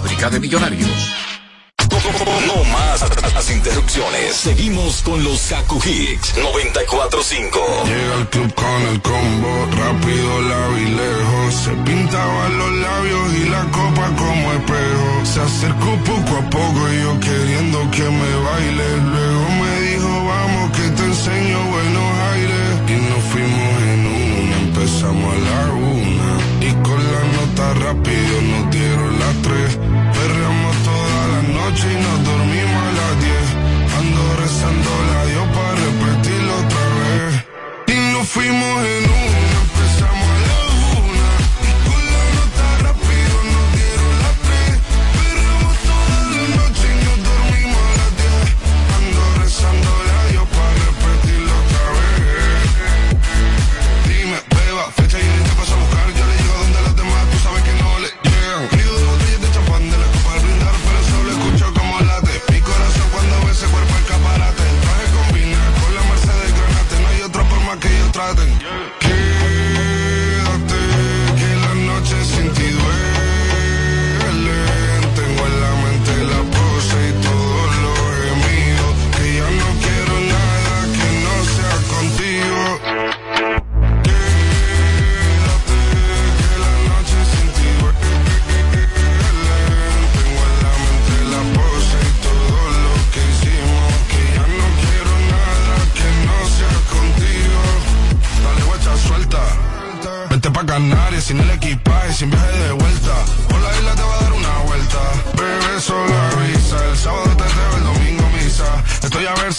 de millonarios. No más las interrupciones. Seguimos con los Kaku Hicks 945. Llega al club con el combo, rápido, lejos. Se pintaban los labios y la copa como espejo. Se acercó poco a poco y yo queriendo que me baile. Luego me dijo, vamos que te enseño buenos aires. Y nos fuimos en una, empezamos a la una. Y con la nota rápido noche y nos dormimos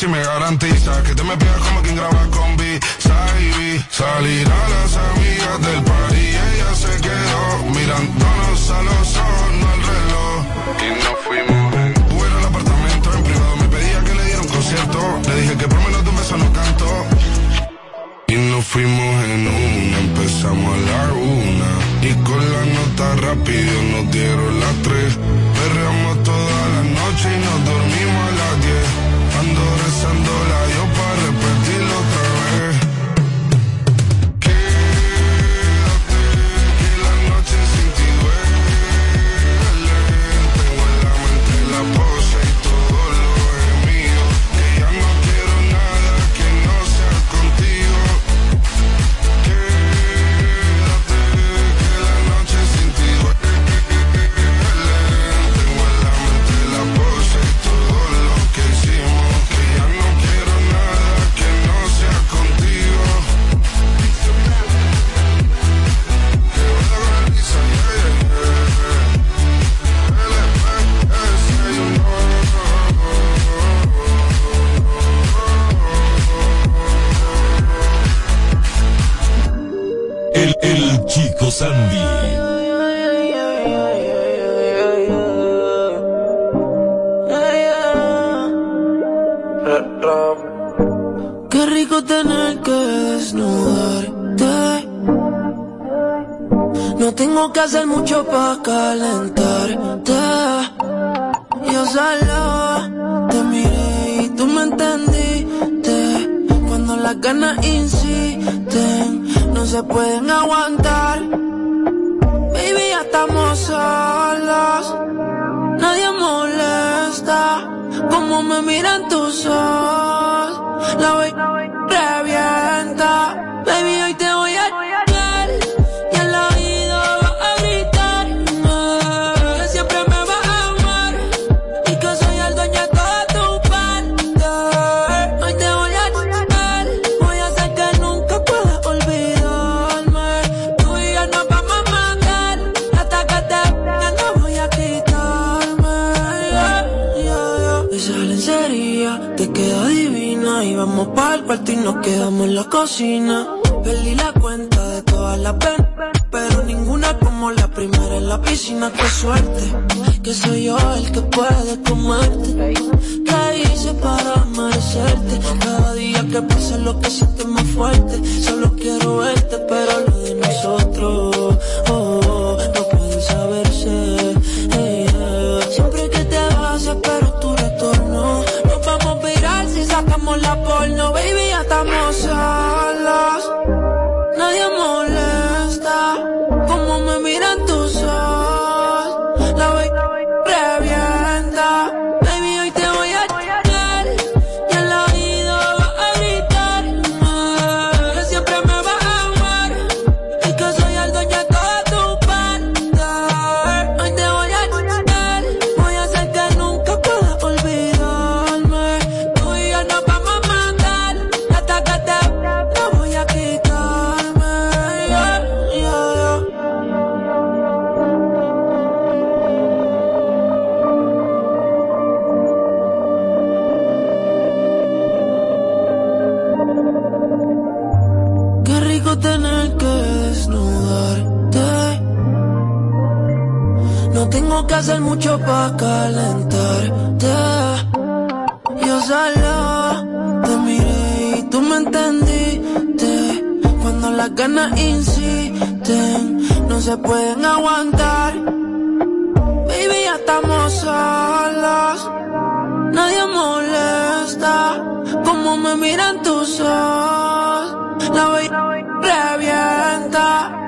si me garantiza que te me pidas como quien graba con B. Saibi. Salir a las amigas del party. Ella se quedó mirándonos a los ojos, no al reloj. Y nos fuimos en. Fuera al apartamento en privado. Me pedía que le diera un concierto. Le dije que por menos de un beso no canto. Y nos fuimos en una, empezamos a la una. Y con la nota rápido nos dieron las tres. Perreamos toda la noche y nos dormimos a las diez. Ando rezando la yo divina y vamos para el cuarto y nos quedamos en la cocina. Perdí la cuenta de todas las penas, pero ninguna como la primera en la piscina. Qué suerte, que soy yo el que puede comerte. ¿Qué hice para merecerte? Cada día que pasa lo que sientes más fuerte. Solo quiero verte, pero lo de nosotros oh, oh, no se pueden aguantar. Baby, ya estamos solos. Nadie molesta como me miran tus ojos. La voy revienta.